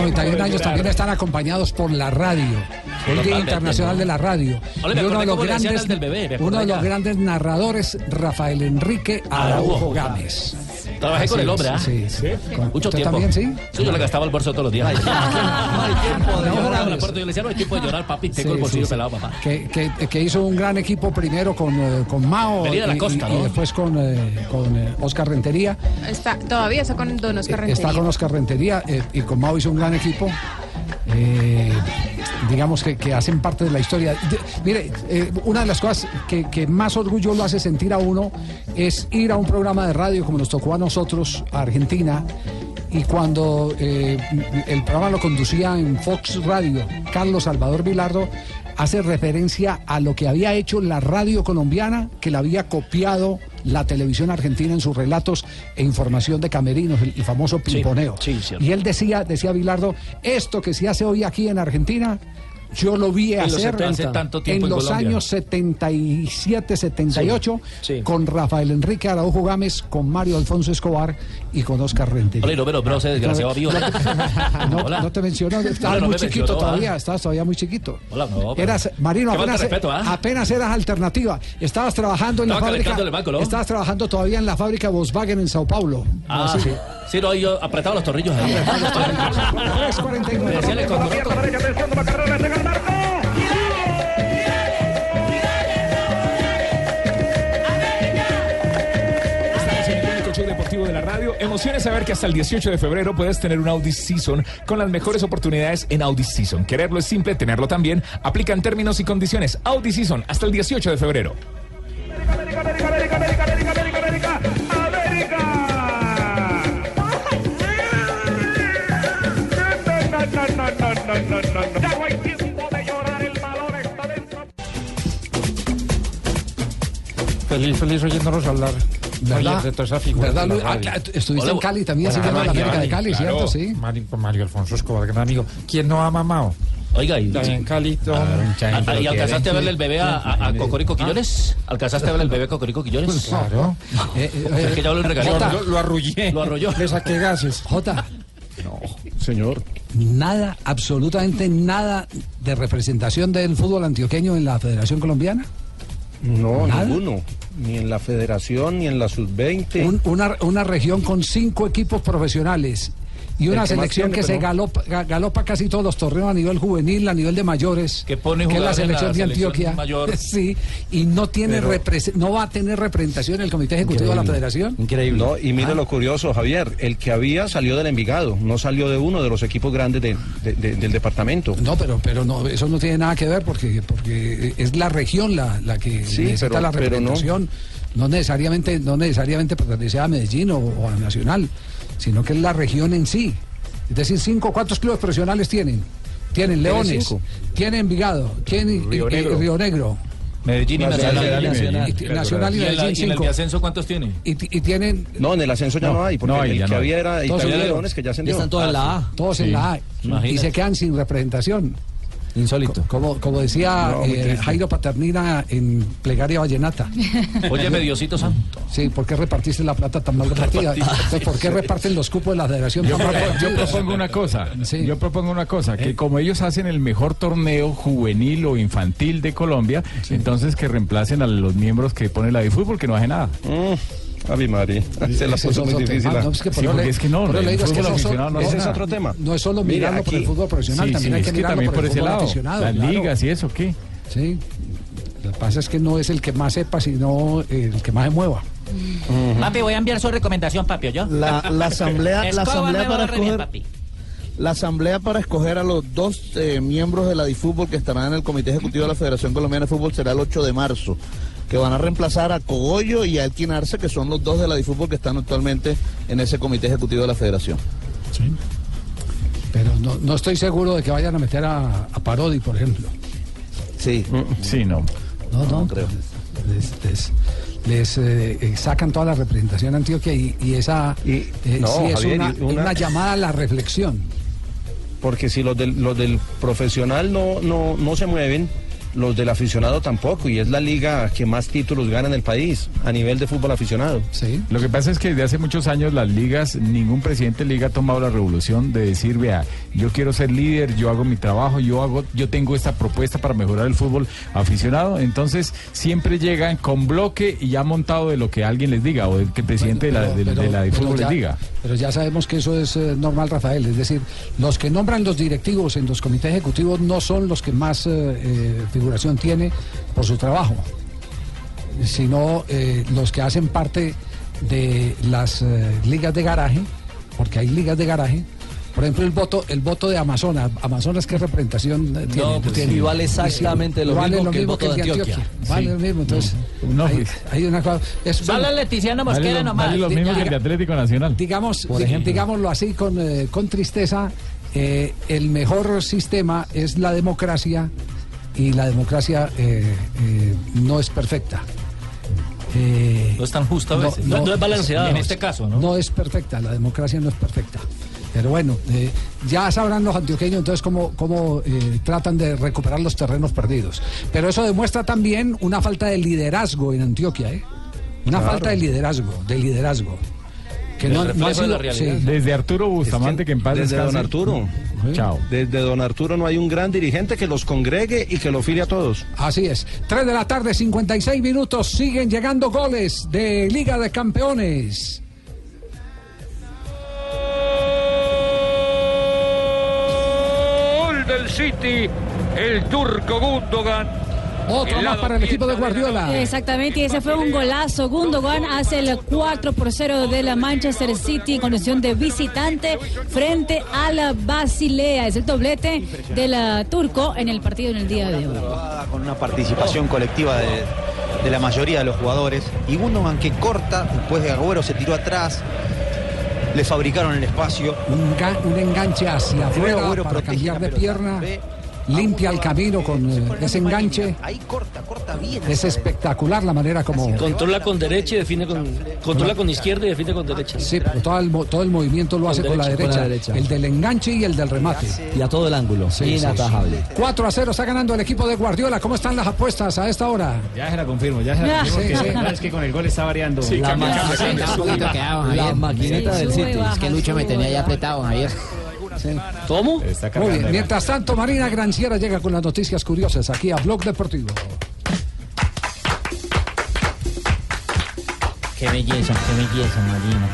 91 años también están acompañados por la radio. El Día Internacional de la Radio. Y uno de los grandes, uno de los grandes narradores, Rafael Enrique Araujo Gámez. Trabajé con el hombre, ¿ah? Sí, sí. Mucho ¿Usted tiempo. también, sí? Sí, yo le gastaba el bolso todos los días. No hay tiempo de llorar. Yo le decía, no hay tiempo de llorar, papi. Tengo Sí, el bolsillo sí, sí. pelado, papá. Que, que- que hizo un gran equipo primero con, eh, con Mao Venía de la y, costa, y- y ¿no? después con, eh, con eh, Oscar Rentería. Está, todavía está con Don Oscar Rentería. Está con Oscar Rentería eh, y con Mao hizo un gran equipo. Eh, digamos que, que hacen parte de la historia. Mire, eh, una de las cosas que, que más orgullo lo hace sentir a uno es ir a un programa de radio como nos tocó a nosotros, a Argentina, y cuando eh, el programa lo conducía en Fox Radio, Carlos Salvador Vilardo hace referencia a lo que había hecho la radio colombiana, que la había copiado la televisión argentina en sus relatos e información de camerinos, el, el famoso pimponeo. y él decía, decía Vilardo, esto que se hace hoy aquí en Argentina, yo lo vi En los hacer 70, hace tanto tiempo en los Colombia. años 77, 78, con Rafael Enrique Araujo Gámez, con Mario Alfonso Escobar y con Oscar Rentería. Hola, y no, pero, bro, ese desgraciado vivo. No, no te mencionó, estabas no muy me chiquito mencionó, todavía, estabas todavía muy chiquito. Hola, no, pero- Eras, Marino, apenas, respeto, ¿ah? apenas eras alternativa. Estabas trabajando en la fábrica. Estabas trabajando todavía en la fábrica Volkswagen en Sao Paulo. Ah, sí. Sí, no, yo apretaba los tornillos ahí. 3.49. Emociones saber que hasta el 18 de febrero puedes tener un Audi Season con las mejores oportunidades en Audi Season. Quererlo es simple, tenerlo también. Aplican términos y condiciones. Audi Season hasta el 18 de febrero. Feliz, feliz oyéndonos hablar. ¿Verdad? Oye, de toda esa figura ¿Verdad? Ah, claro, estuviste en Cali también siguiendo la América de Cali, claro. ¿cierto? Sí. Mario, Mario Alfonso Escobar, gran amigo. ¿Quién no ha mamado? Oiga, y, en Cali, don- Ah, ¿Y alcanzaste a verle el bebé a, a- a Cocorico Quillones? ¿Alcanzaste a verle el bebé a Cocorico Quillones? Claro. Eh, eh, Es que ya regalito. Jota. Lo, lo arrullé. Lo arrolló. Le saqué gases. Jota, Señor. nada, absolutamente nada de representación del fútbol antioqueño en la Federación Colombiana. No, ¿Nada? ninguno. Ni en la federación, ni en la sub-20. Un- una, una región con cinco equipos profesionales y una que selección tiene, que se galopa, ga- galopa casi todos los torneos a nivel juvenil, a nivel de mayores, Que pone es la selección de Antioquia. mayor. Sí, y no tiene Pero- no va a tener representación en el Comité Ejecutivo de la Federación. Increíble. No, y mire Ah. lo curioso, Javier, el que había salió del Envigado, no salió de uno de los equipos grandes de- de- de- del departamento. No, pero, pero no, eso no tiene nada que ver porque, porque es la región la, la que Sí, necesita pero- la pero no. representación. No. necesariamente, no necesariamente pertenece a Medellín o, o a Nacional, sino que es la región en sí. Es decir, cinco, ¿cuántos clubes profesionales tienen? Tienen Leones, cinco. tienen Envigado, tienen Río eh, Negro. Río Negro. Medellín y Nacional, Nacional. Y- Medellín. Nacional y en la- Medellín, ¿Y en el ascenso cuántos tiene? Y, y tienen No, en el ascenso ya no, No, hay, porque no hay, el ya que no había era Todos Italia. Leones, que ya Ya ascendió. están todos en la A. todos Sí. en la A y Imagínate. se quedan sin representación. Insólito. Como, como decía No, eh. Jairo Paternina en Plegaria Vallenata. Óyeme, Diosito Santo. Sí, ¿por qué repartiste la plata tan mal repartida? Entonces, ¿Por qué reparten los cupos de la federación Yo, tan propongo una cosa, Sí. yo propongo una cosa, que como ellos hacen el mejor torneo juvenil o infantil de Colombia, entonces que reemplacen a los miembros que pone la de fútbol que no hace nada. Mm, Ave María, se la puso es muy difícil. ah. no, es que por Sí, eso le- es que no, eso le digo, es que fútbol no ese es otro tema. No es solo mirarlo por el fútbol profesional, Sí, también sí, hay es que que mirarlo también por por el ese fútbol lado, aficionado. las claro. ligas y eso, ¿qué? Sí. Lo que pasa es que no es el que más sepa, sino el que más se mueva. Papi, voy a enviar su recomendación, papi, ¿yo? La, la asamblea, la asamblea para escoger, la asamblea para escoger a los dos eh, miembros de la DIFútbol que estarán en el Comité Ejecutivo de la Federación Colombiana de Fútbol será el 8 de marzo, que van a reemplazar a Cogollo y a Elkin Arce, que son los dos de la DIFútbol que están actualmente en ese Comité Ejecutivo de la Federación. Pero no, no estoy seguro de que vayan a meter a, a Parodi, por ejemplo. Sí. Sí, no. No, no, creo. Les, les- les, eh, eh, sacan toda la representación a Antioquia y, y esa eh, no, sí es Javier, una, y una- una llamada a la reflexión. Porque si los del, los del profesional no, no, no se mueven, los del aficionado tampoco. Y es la liga que más títulos gana en el país a nivel de fútbol aficionado. Sí. Lo que pasa es que desde hace muchos años las ligas, ningún presidente de liga ha tomado la revolución de decir, vea, yo quiero ser líder, yo hago mi trabajo, yo hago, yo tengo esta propuesta para mejorar el fútbol aficionado. Entonces siempre llegan con bloque y ya montado de lo que alguien les diga o del que el presidente de la, de, Pero- de la de pero fútbol ya- les diga. Pero ya sabemos que eso es eh, normal, Rafael. Es decir, los que nombran los directivos en los comités ejecutivos no son los que más eh, eh, figuración tiene por su trabajo, sino los que hacen parte de las ligas de garaje, porque hay ligas de garaje. Por ejemplo, el voto, el voto de Amazonas. Amazonas, ¿qué representación eh, tiene? pues, Tiene- y vale exactamente lo vale mismo que el voto de el Antioquia. Vale Sí. lo mismo. Entonces, No, hay, pues. hay una cosa. es- Solo bueno, Leticiano Vale Mosquera lo, nomás. vale lo mismo que el de Atlético Nacional. digamos, Por ejemplo. digámoslo así con, eh, con tristeza, eh, el mejor sistema es la democracia y la democracia eh, eh, no es perfecta. Eh, No es tan justo a veces. No- no es balanceada en este caso, ¿no? No es perfecta, la democracia no es perfecta. Pero bueno, eh, ya sabrán los antioqueños entonces cómo, cómo eh, tratan de recuperar los terrenos perdidos. Pero eso demuestra también una falta de liderazgo en Antioquia, ¿eh? Una Claro. falta de liderazgo, de liderazgo. Que no, no ha reflejo de la sido- realidad. sí. Desde Arturo Bustamante, que, en paz Desde descanse. don Arturo. Chao. Desde don Arturo no hay un gran dirigente que los congregue y que lo file a todos. Así es. 3 de la tarde, 56 minutos. Siguen llegando goles de Liga de Campeones. Del City, el turco Gundogan. Otro más para el equipo de Guardiola. Exactamente, y ese fue un golazo. Gundogan hace el 4 por 0 de la Manchester City en condición de visitante frente a la Basilea. Es el doblete del ah, turco en el partido en el día de hoy. con una participación colectiva de, de la mayoría de los jugadores. Y Gundogan que corta, después de Agüero se tiró atrás, le fabricaron el espacio. Un, ga- un enganche hacia afuera Agüero para cambiar de pierna. ve, Limpia el camino con eh, ese enganche. Ahí corta, corta bien. Es espectacular la manera como... Controla con derecha y define con. Controla con izquierda y define con derecha. Sí, pero todo el, mo- todo el movimiento lo hace con la, derecha, con la derecha, derecha. El del enganche y el del remate. Y a todo el ángulo. Sí, sí, sí. Inatajable. 4 a 0 está ganando el equipo de Guardiola. ¿Cómo están las apuestas a esta hora? Ya se la confirmo, ya se la confirmo. Sí, es que con el gol está variando. Sí, La, maquineta del City. Es que Lucho me tenía ya apretado, Javier. ¿Cómo? Está Muy bien. Mientras tanto, Marina Granciera llega con las noticias curiosas aquí a Blog Deportivo. Qué belleza, qué belleza, Marina.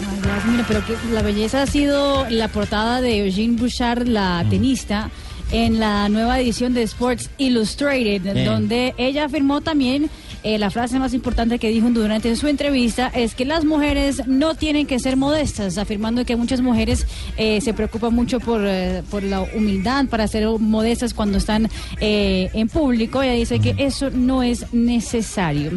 Ay, Dios, mira, pero que la belleza ha sido la portada de Eugene Bouchard, la tenista, en la nueva edición de Sports Illustrated, Bien. donde ella afirmó también eh, la frase más importante que dijo durante su entrevista es que las mujeres no tienen que ser modestas, afirmando que muchas mujeres eh, se preocupan mucho por, eh, por la humildad, para ser modestas cuando están en público. Ella dice que eso no es necesario.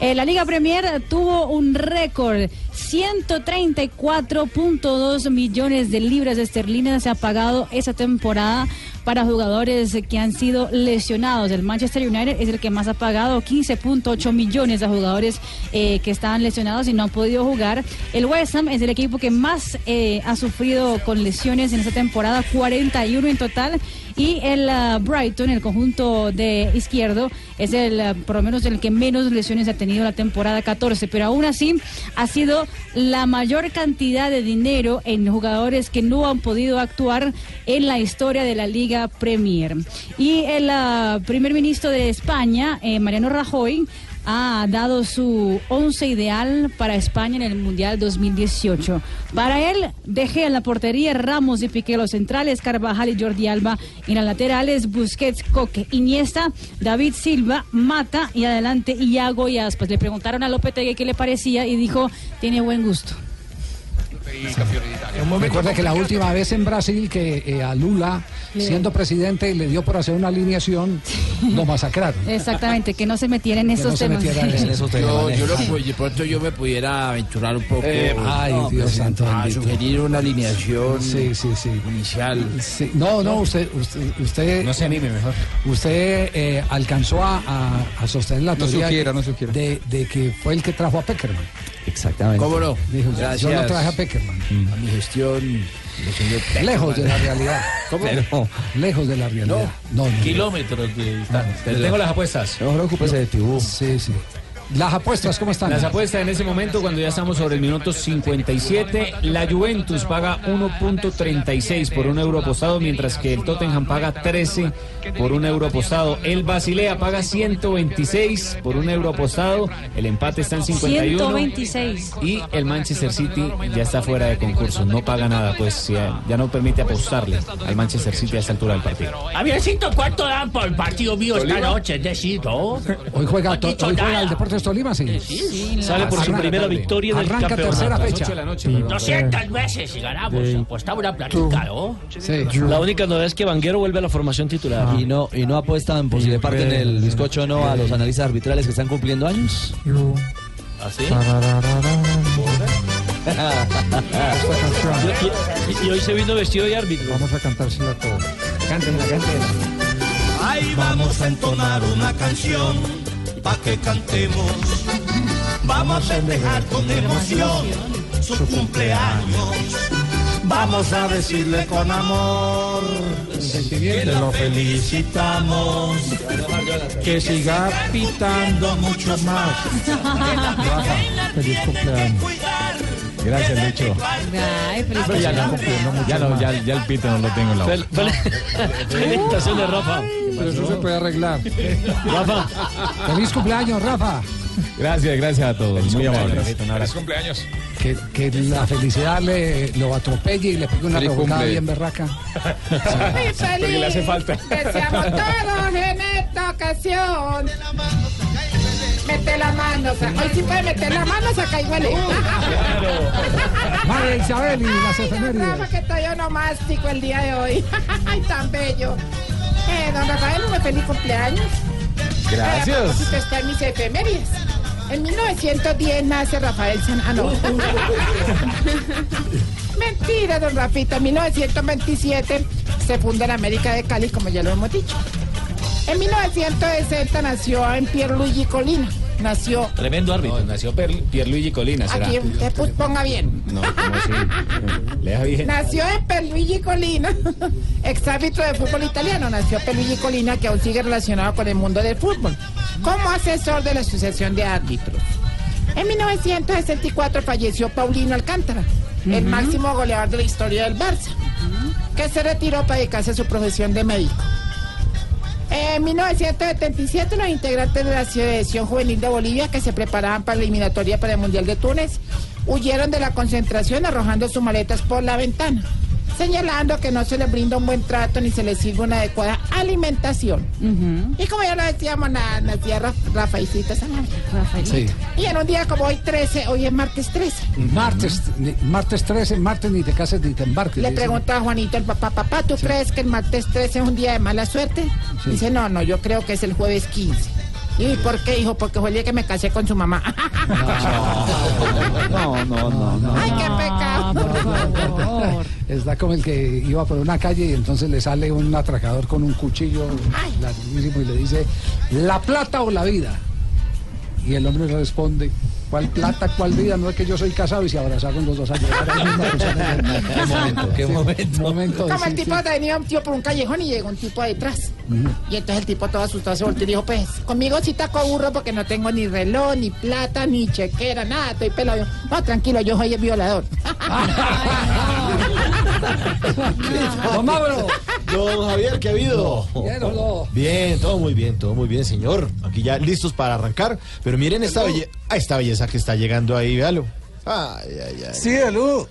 La Liga Premier tuvo un récord, 134.2 millones de libras esterlinas se ha pagado esa temporada para jugadores que han sido lesionados. El Manchester United es el que más ha pagado, 15.8 millones de jugadores eh, que estaban lesionados y no han podido jugar. El West Ham es el equipo que más eh, ha sufrido con lesiones en esta temporada, 41 en total. Y el ah, Brighton, el conjunto de izquierdo, es el, ah, por lo menos el que menos lesiones ha tenido la temporada 14. Pero aún así, ha sido la mayor cantidad de dinero en jugadores que no han podido actuar en la historia de la Liga Premier. Y el ah, primer ministro de España, eh, Mariano Rajoy, ha dado su once ideal para España en el Mundial 2018. Para él, dejé en la portería Ramos y Piqué los centrales, Carvajal y Jordi Alba en las laterales, Busquets, Coque, Iniesta, David Silva, Mata y adelante Iago y Aspas. Le preguntaron a Lopetegui qué le parecía y dijo, tiene buen gusto. Recuerda que la última vez en Brasil que eh, a Lula, siendo presidente, le dio por hacer una alineación, lo masacraron. Exactamente, que no se metiera en esos temas. Yo, yo lo, pues, de pronto yo me pudiera aventurar un poco. Eh, ay, Dios santo A bendito. sugerir una alineación Sí, sí, sí. inicial. Sí, no, no, usted, usted, usted No se anime mejor. Usted eh, alcanzó a, a- a sostener la No teoría sugiera, no sugiera. De, de que fue el que trajo a Peckerman. Exactamente. ¿Cómo no? Dijo, yo- no traje a Peckerman. a mi gestión. Lejos de la realidad. ¿Cómo? Pero, Lejos de la realidad. No, no. Kilómetros de distancia. Te tengo las apuestas. mejor ocúpese de Tibú. Sí, sí. Las apuestas, ¿cómo están? Las apuestas en ese momento, cuando ya estamos sobre el minuto 57, la Juventus paga 1.36 por un euro apostado, mientras que el Tottenham paga 13 por un euro apostado. El Basilea paga 126 por un euro apostado. El empate está en 51. 126. Y el Manchester City ya está fuera de concurso, no paga nada, pues ya, ya no permite apostarle al Manchester City a esta altura del partido. ¿cuánto dan por el partido mío esta noche? Es decir, ¿no? Hoy juega, hoy juega el Deportes Tolima, sí. Sale por su primera tarde. victoria en el Arranca campeonato. tercera A las fecha. de la noche, 200 veces y ganamos. Apostaba una platica, ¿no? La única novedad es que Vanguero vuelve a la formación titular. Y no, y no apuestan por si le parten el bizcocho o no a los analistas arbitrales que están cumpliendo años. ¿Así? y, y hoy se vino vestido de árbitro. Vamos a cantársela todo. Cántenla, cántenla. Ahí vamos a entonar una canción pa' que cantemos. Vamos a festejar con emoción su cumpleaños. Vamos a decirle con amor que lo felicitamos. Que siga pitando mucho más. Feliz cumpleaños. Gracias, Lucho. Ay, ya, no, ya, ya, ya el pito no lo tengo en la boca. fel- Felicitaciones, Rafa. Pero eso se puede arreglar. Rafa. Feliz cumpleaños, Rafa. Gracias, gracias a todos. Muy amables. Feliz cumpleaños. Que, que la felicidad le, lo atropelle y le pegue una Feliz rebocada bien berraca. Muy Porque feliz. le hace falta. Deseamos todos en esta ocasión. Mete la mano, sa- hoy sí puede meter la mano, saca y huele. María Isabel y las efemérides. Rafa, que estoy onomástico el día de hoy. Ay, tan bello. Eh, don Rafael, un feliz cumpleaños. Gracias. Eh, está en mis efemérides. En 1910 nace Rafael San... Ah. Mentira, don Rafita. En 1927 se funda la América de Cali, como ya lo hemos dicho. En 1960 nació en Pierluigi Colina. Nació Tremendo árbitro. No, nació Per- Pierluigi Colina, será. aquí, usted pues, ponga bien. No, ¿cómo así? Lea bien. Nació en Pierluigi Colina, exárbitro de fútbol italiano. Nació Pierluigi Colina, que aún sigue relacionado con el mundo del fútbol, como asesor de la Asociación de Árbitros. En 1964 falleció Paulino Alcántara, el máximo goleador de la historia del Barça, que se retiró para dedicarse a su profesión de médico. En 1977, los integrantes de la selección juvenil de Bolivia que se preparaban para la eliminatoria para el Mundial de Túnez huyeron de la concentración arrojando sus maletas por la ventana, señalando que no se les brinda un buen trato ni se les sirve una adecuada alimentación. Y como ya lo decíamos, na- nacía Ra- Rafaelcita Sanabria. Sí. Y en un día como hoy 13, hoy es martes 13. Martes, martes 13, martes ni te cases ni te embarques. Le dice. pregunto a Juanito, el papá, papá, ¿tú crees que el martes 13 es un día de mala suerte? Dice, no, no, yo creo que es el jueves 15. ¿Y por qué, hijo? Porque fue el día que me casé con su mamá. No, no, no, no. ¡Ay, qué pecado! Está como el que iba por una calle y entonces le sale un atracador con un cuchillo larguísimo y le dice, ¿la plata o la vida? Y el hombre responde, ¿cuál plata, cuál vida? No es que yo soy casado y se abrazaron los dos a llorar. ahí mismo, pues, Qué momento, qué momento. momento de Como el sí, tipo sí. venía un tío por un callejón y llegó un tipo detrás. Y entonces el tipo todo asustado se volteó y dijo, pues, conmigo sí taco burro porque no tengo ni reloj, ni plata, ni chequera, nada, estoy pelado. No, tranquilo, yo soy el violador. Don Mauro, Don Javier, ¿qué ha habido? Bien, ¿o no? Bien, todo muy bien, todo muy bien, señor. Aquí ya listos para arrancar. Pero miren esta, belle ah, esta belleza que está llegando ahí, véalo. Ay, ay, ay. Sí, aló.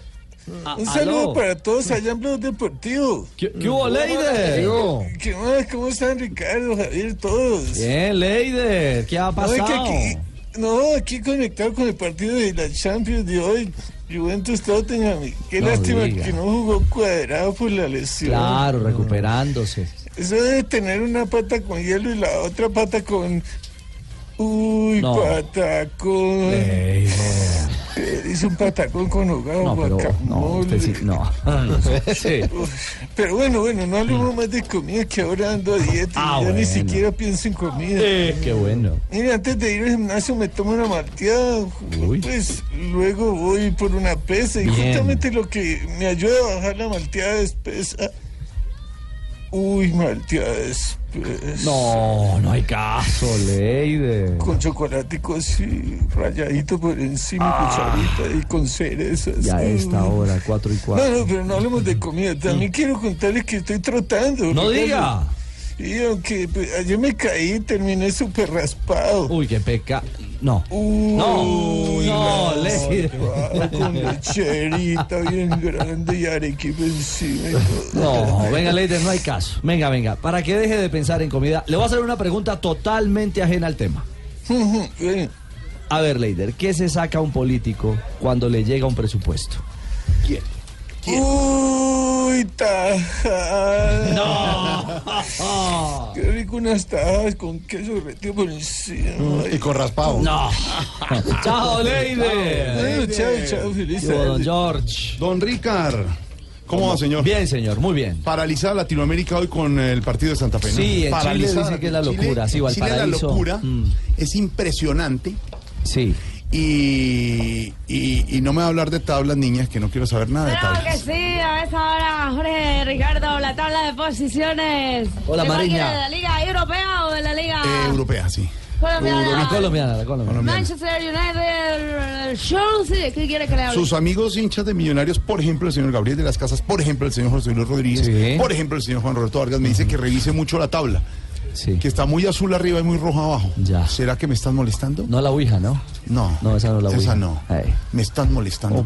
Ah, Un saludo aló. para todos allá en Blog Deportivo. ¿Qué, qué hubo, Leider? ¿Qué más? ¿Cómo están, Ricardo, Javier, todos? Bien, Leider, ¿qué ha No, es que pasado? aquí, no, aquí conectado con el partido de la Champions de hoy. Juventus Tottenham. Qué No lástima diga. que no jugó cuadrado por la lesión. Claro, recuperándose. Eso debe tener una pata con hielo y la otra pata con. Uy, No. patacón. Hice un patacón con hogado, No, pero no, sí, no. Sí. Pero bueno, bueno, no hablemos más de comida que ahora ando a dieta Ah, y ya ni bueno. siquiera pienso en comida. Qué bueno. Mira, antes de ir al gimnasio me tomo una malteada, pues luego voy por una pesa y Bien. justamente lo que me ayuda a bajar la malteada es pesa. Uy, malteada es pesa. No, no hay caso, Leider. Con chocolatico así, rayadito por encima, cucharita y con cerezas. Ah. Ya a esta hora, 4 y No, 4. no, pero no hablemos de comida. También quiero contarles que estoy trotando. No diga. Y aunque pues, ayer me caí, terminé súper raspado. Uy, qué peca. No. no, no, Leider. Con lecherita bien grande y arequipe encima. No, venga, Leider, no hay caso. Venga, venga. Para que deje de pensar en comida, le voy a hacer una pregunta totalmente ajena al tema. A ver, Leider, ¿qué se saca un político cuando le llega un presupuesto? ¿Quién? Uy, tajada. No. Qué rico unas tajadas con queso derretido por encima. Y con raspado. No. Chao, Leider. Bueno, chao, chao, feliz don. George. Don Ricard, ¿cómo va, señor? Bien, señor, muy bien. Paralizada Latinoamérica hoy con el partido de Santa Fe. ¿no? Sí, en Chile Paralizada. dicen que es la Chile- locura, sí, Chile es la Valparaíso. locura, Mm. es impresionante. Sí. Y, y, y no me va a hablar de tablas, niñas, que no quiero saber nada de Claro tablas. que sí, a esa hora, Jorge Ricardo, la tabla de posiciones. Hola, ¿De cuál Mariña. ¿De la Liga Europea o de la Liga Eh, europea, sí. Colombiana? La colombiana, la colombiana. Manchester United, el Chelsea, ¿qué quiere que le hable? Sus amigos hinchas de millonarios, por ejemplo, el señor Gabriel de las Casas, por ejemplo, el señor José Luis Rodríguez, por ejemplo, el señor Juan Roberto Vargas, me dice que revise mucho la tabla. Que está muy azul arriba y muy roja abajo. ¿Será que me están molestando? No la Ouija, ¿no? No. No, esa no la Ouija. Esa no. Me están molestando Un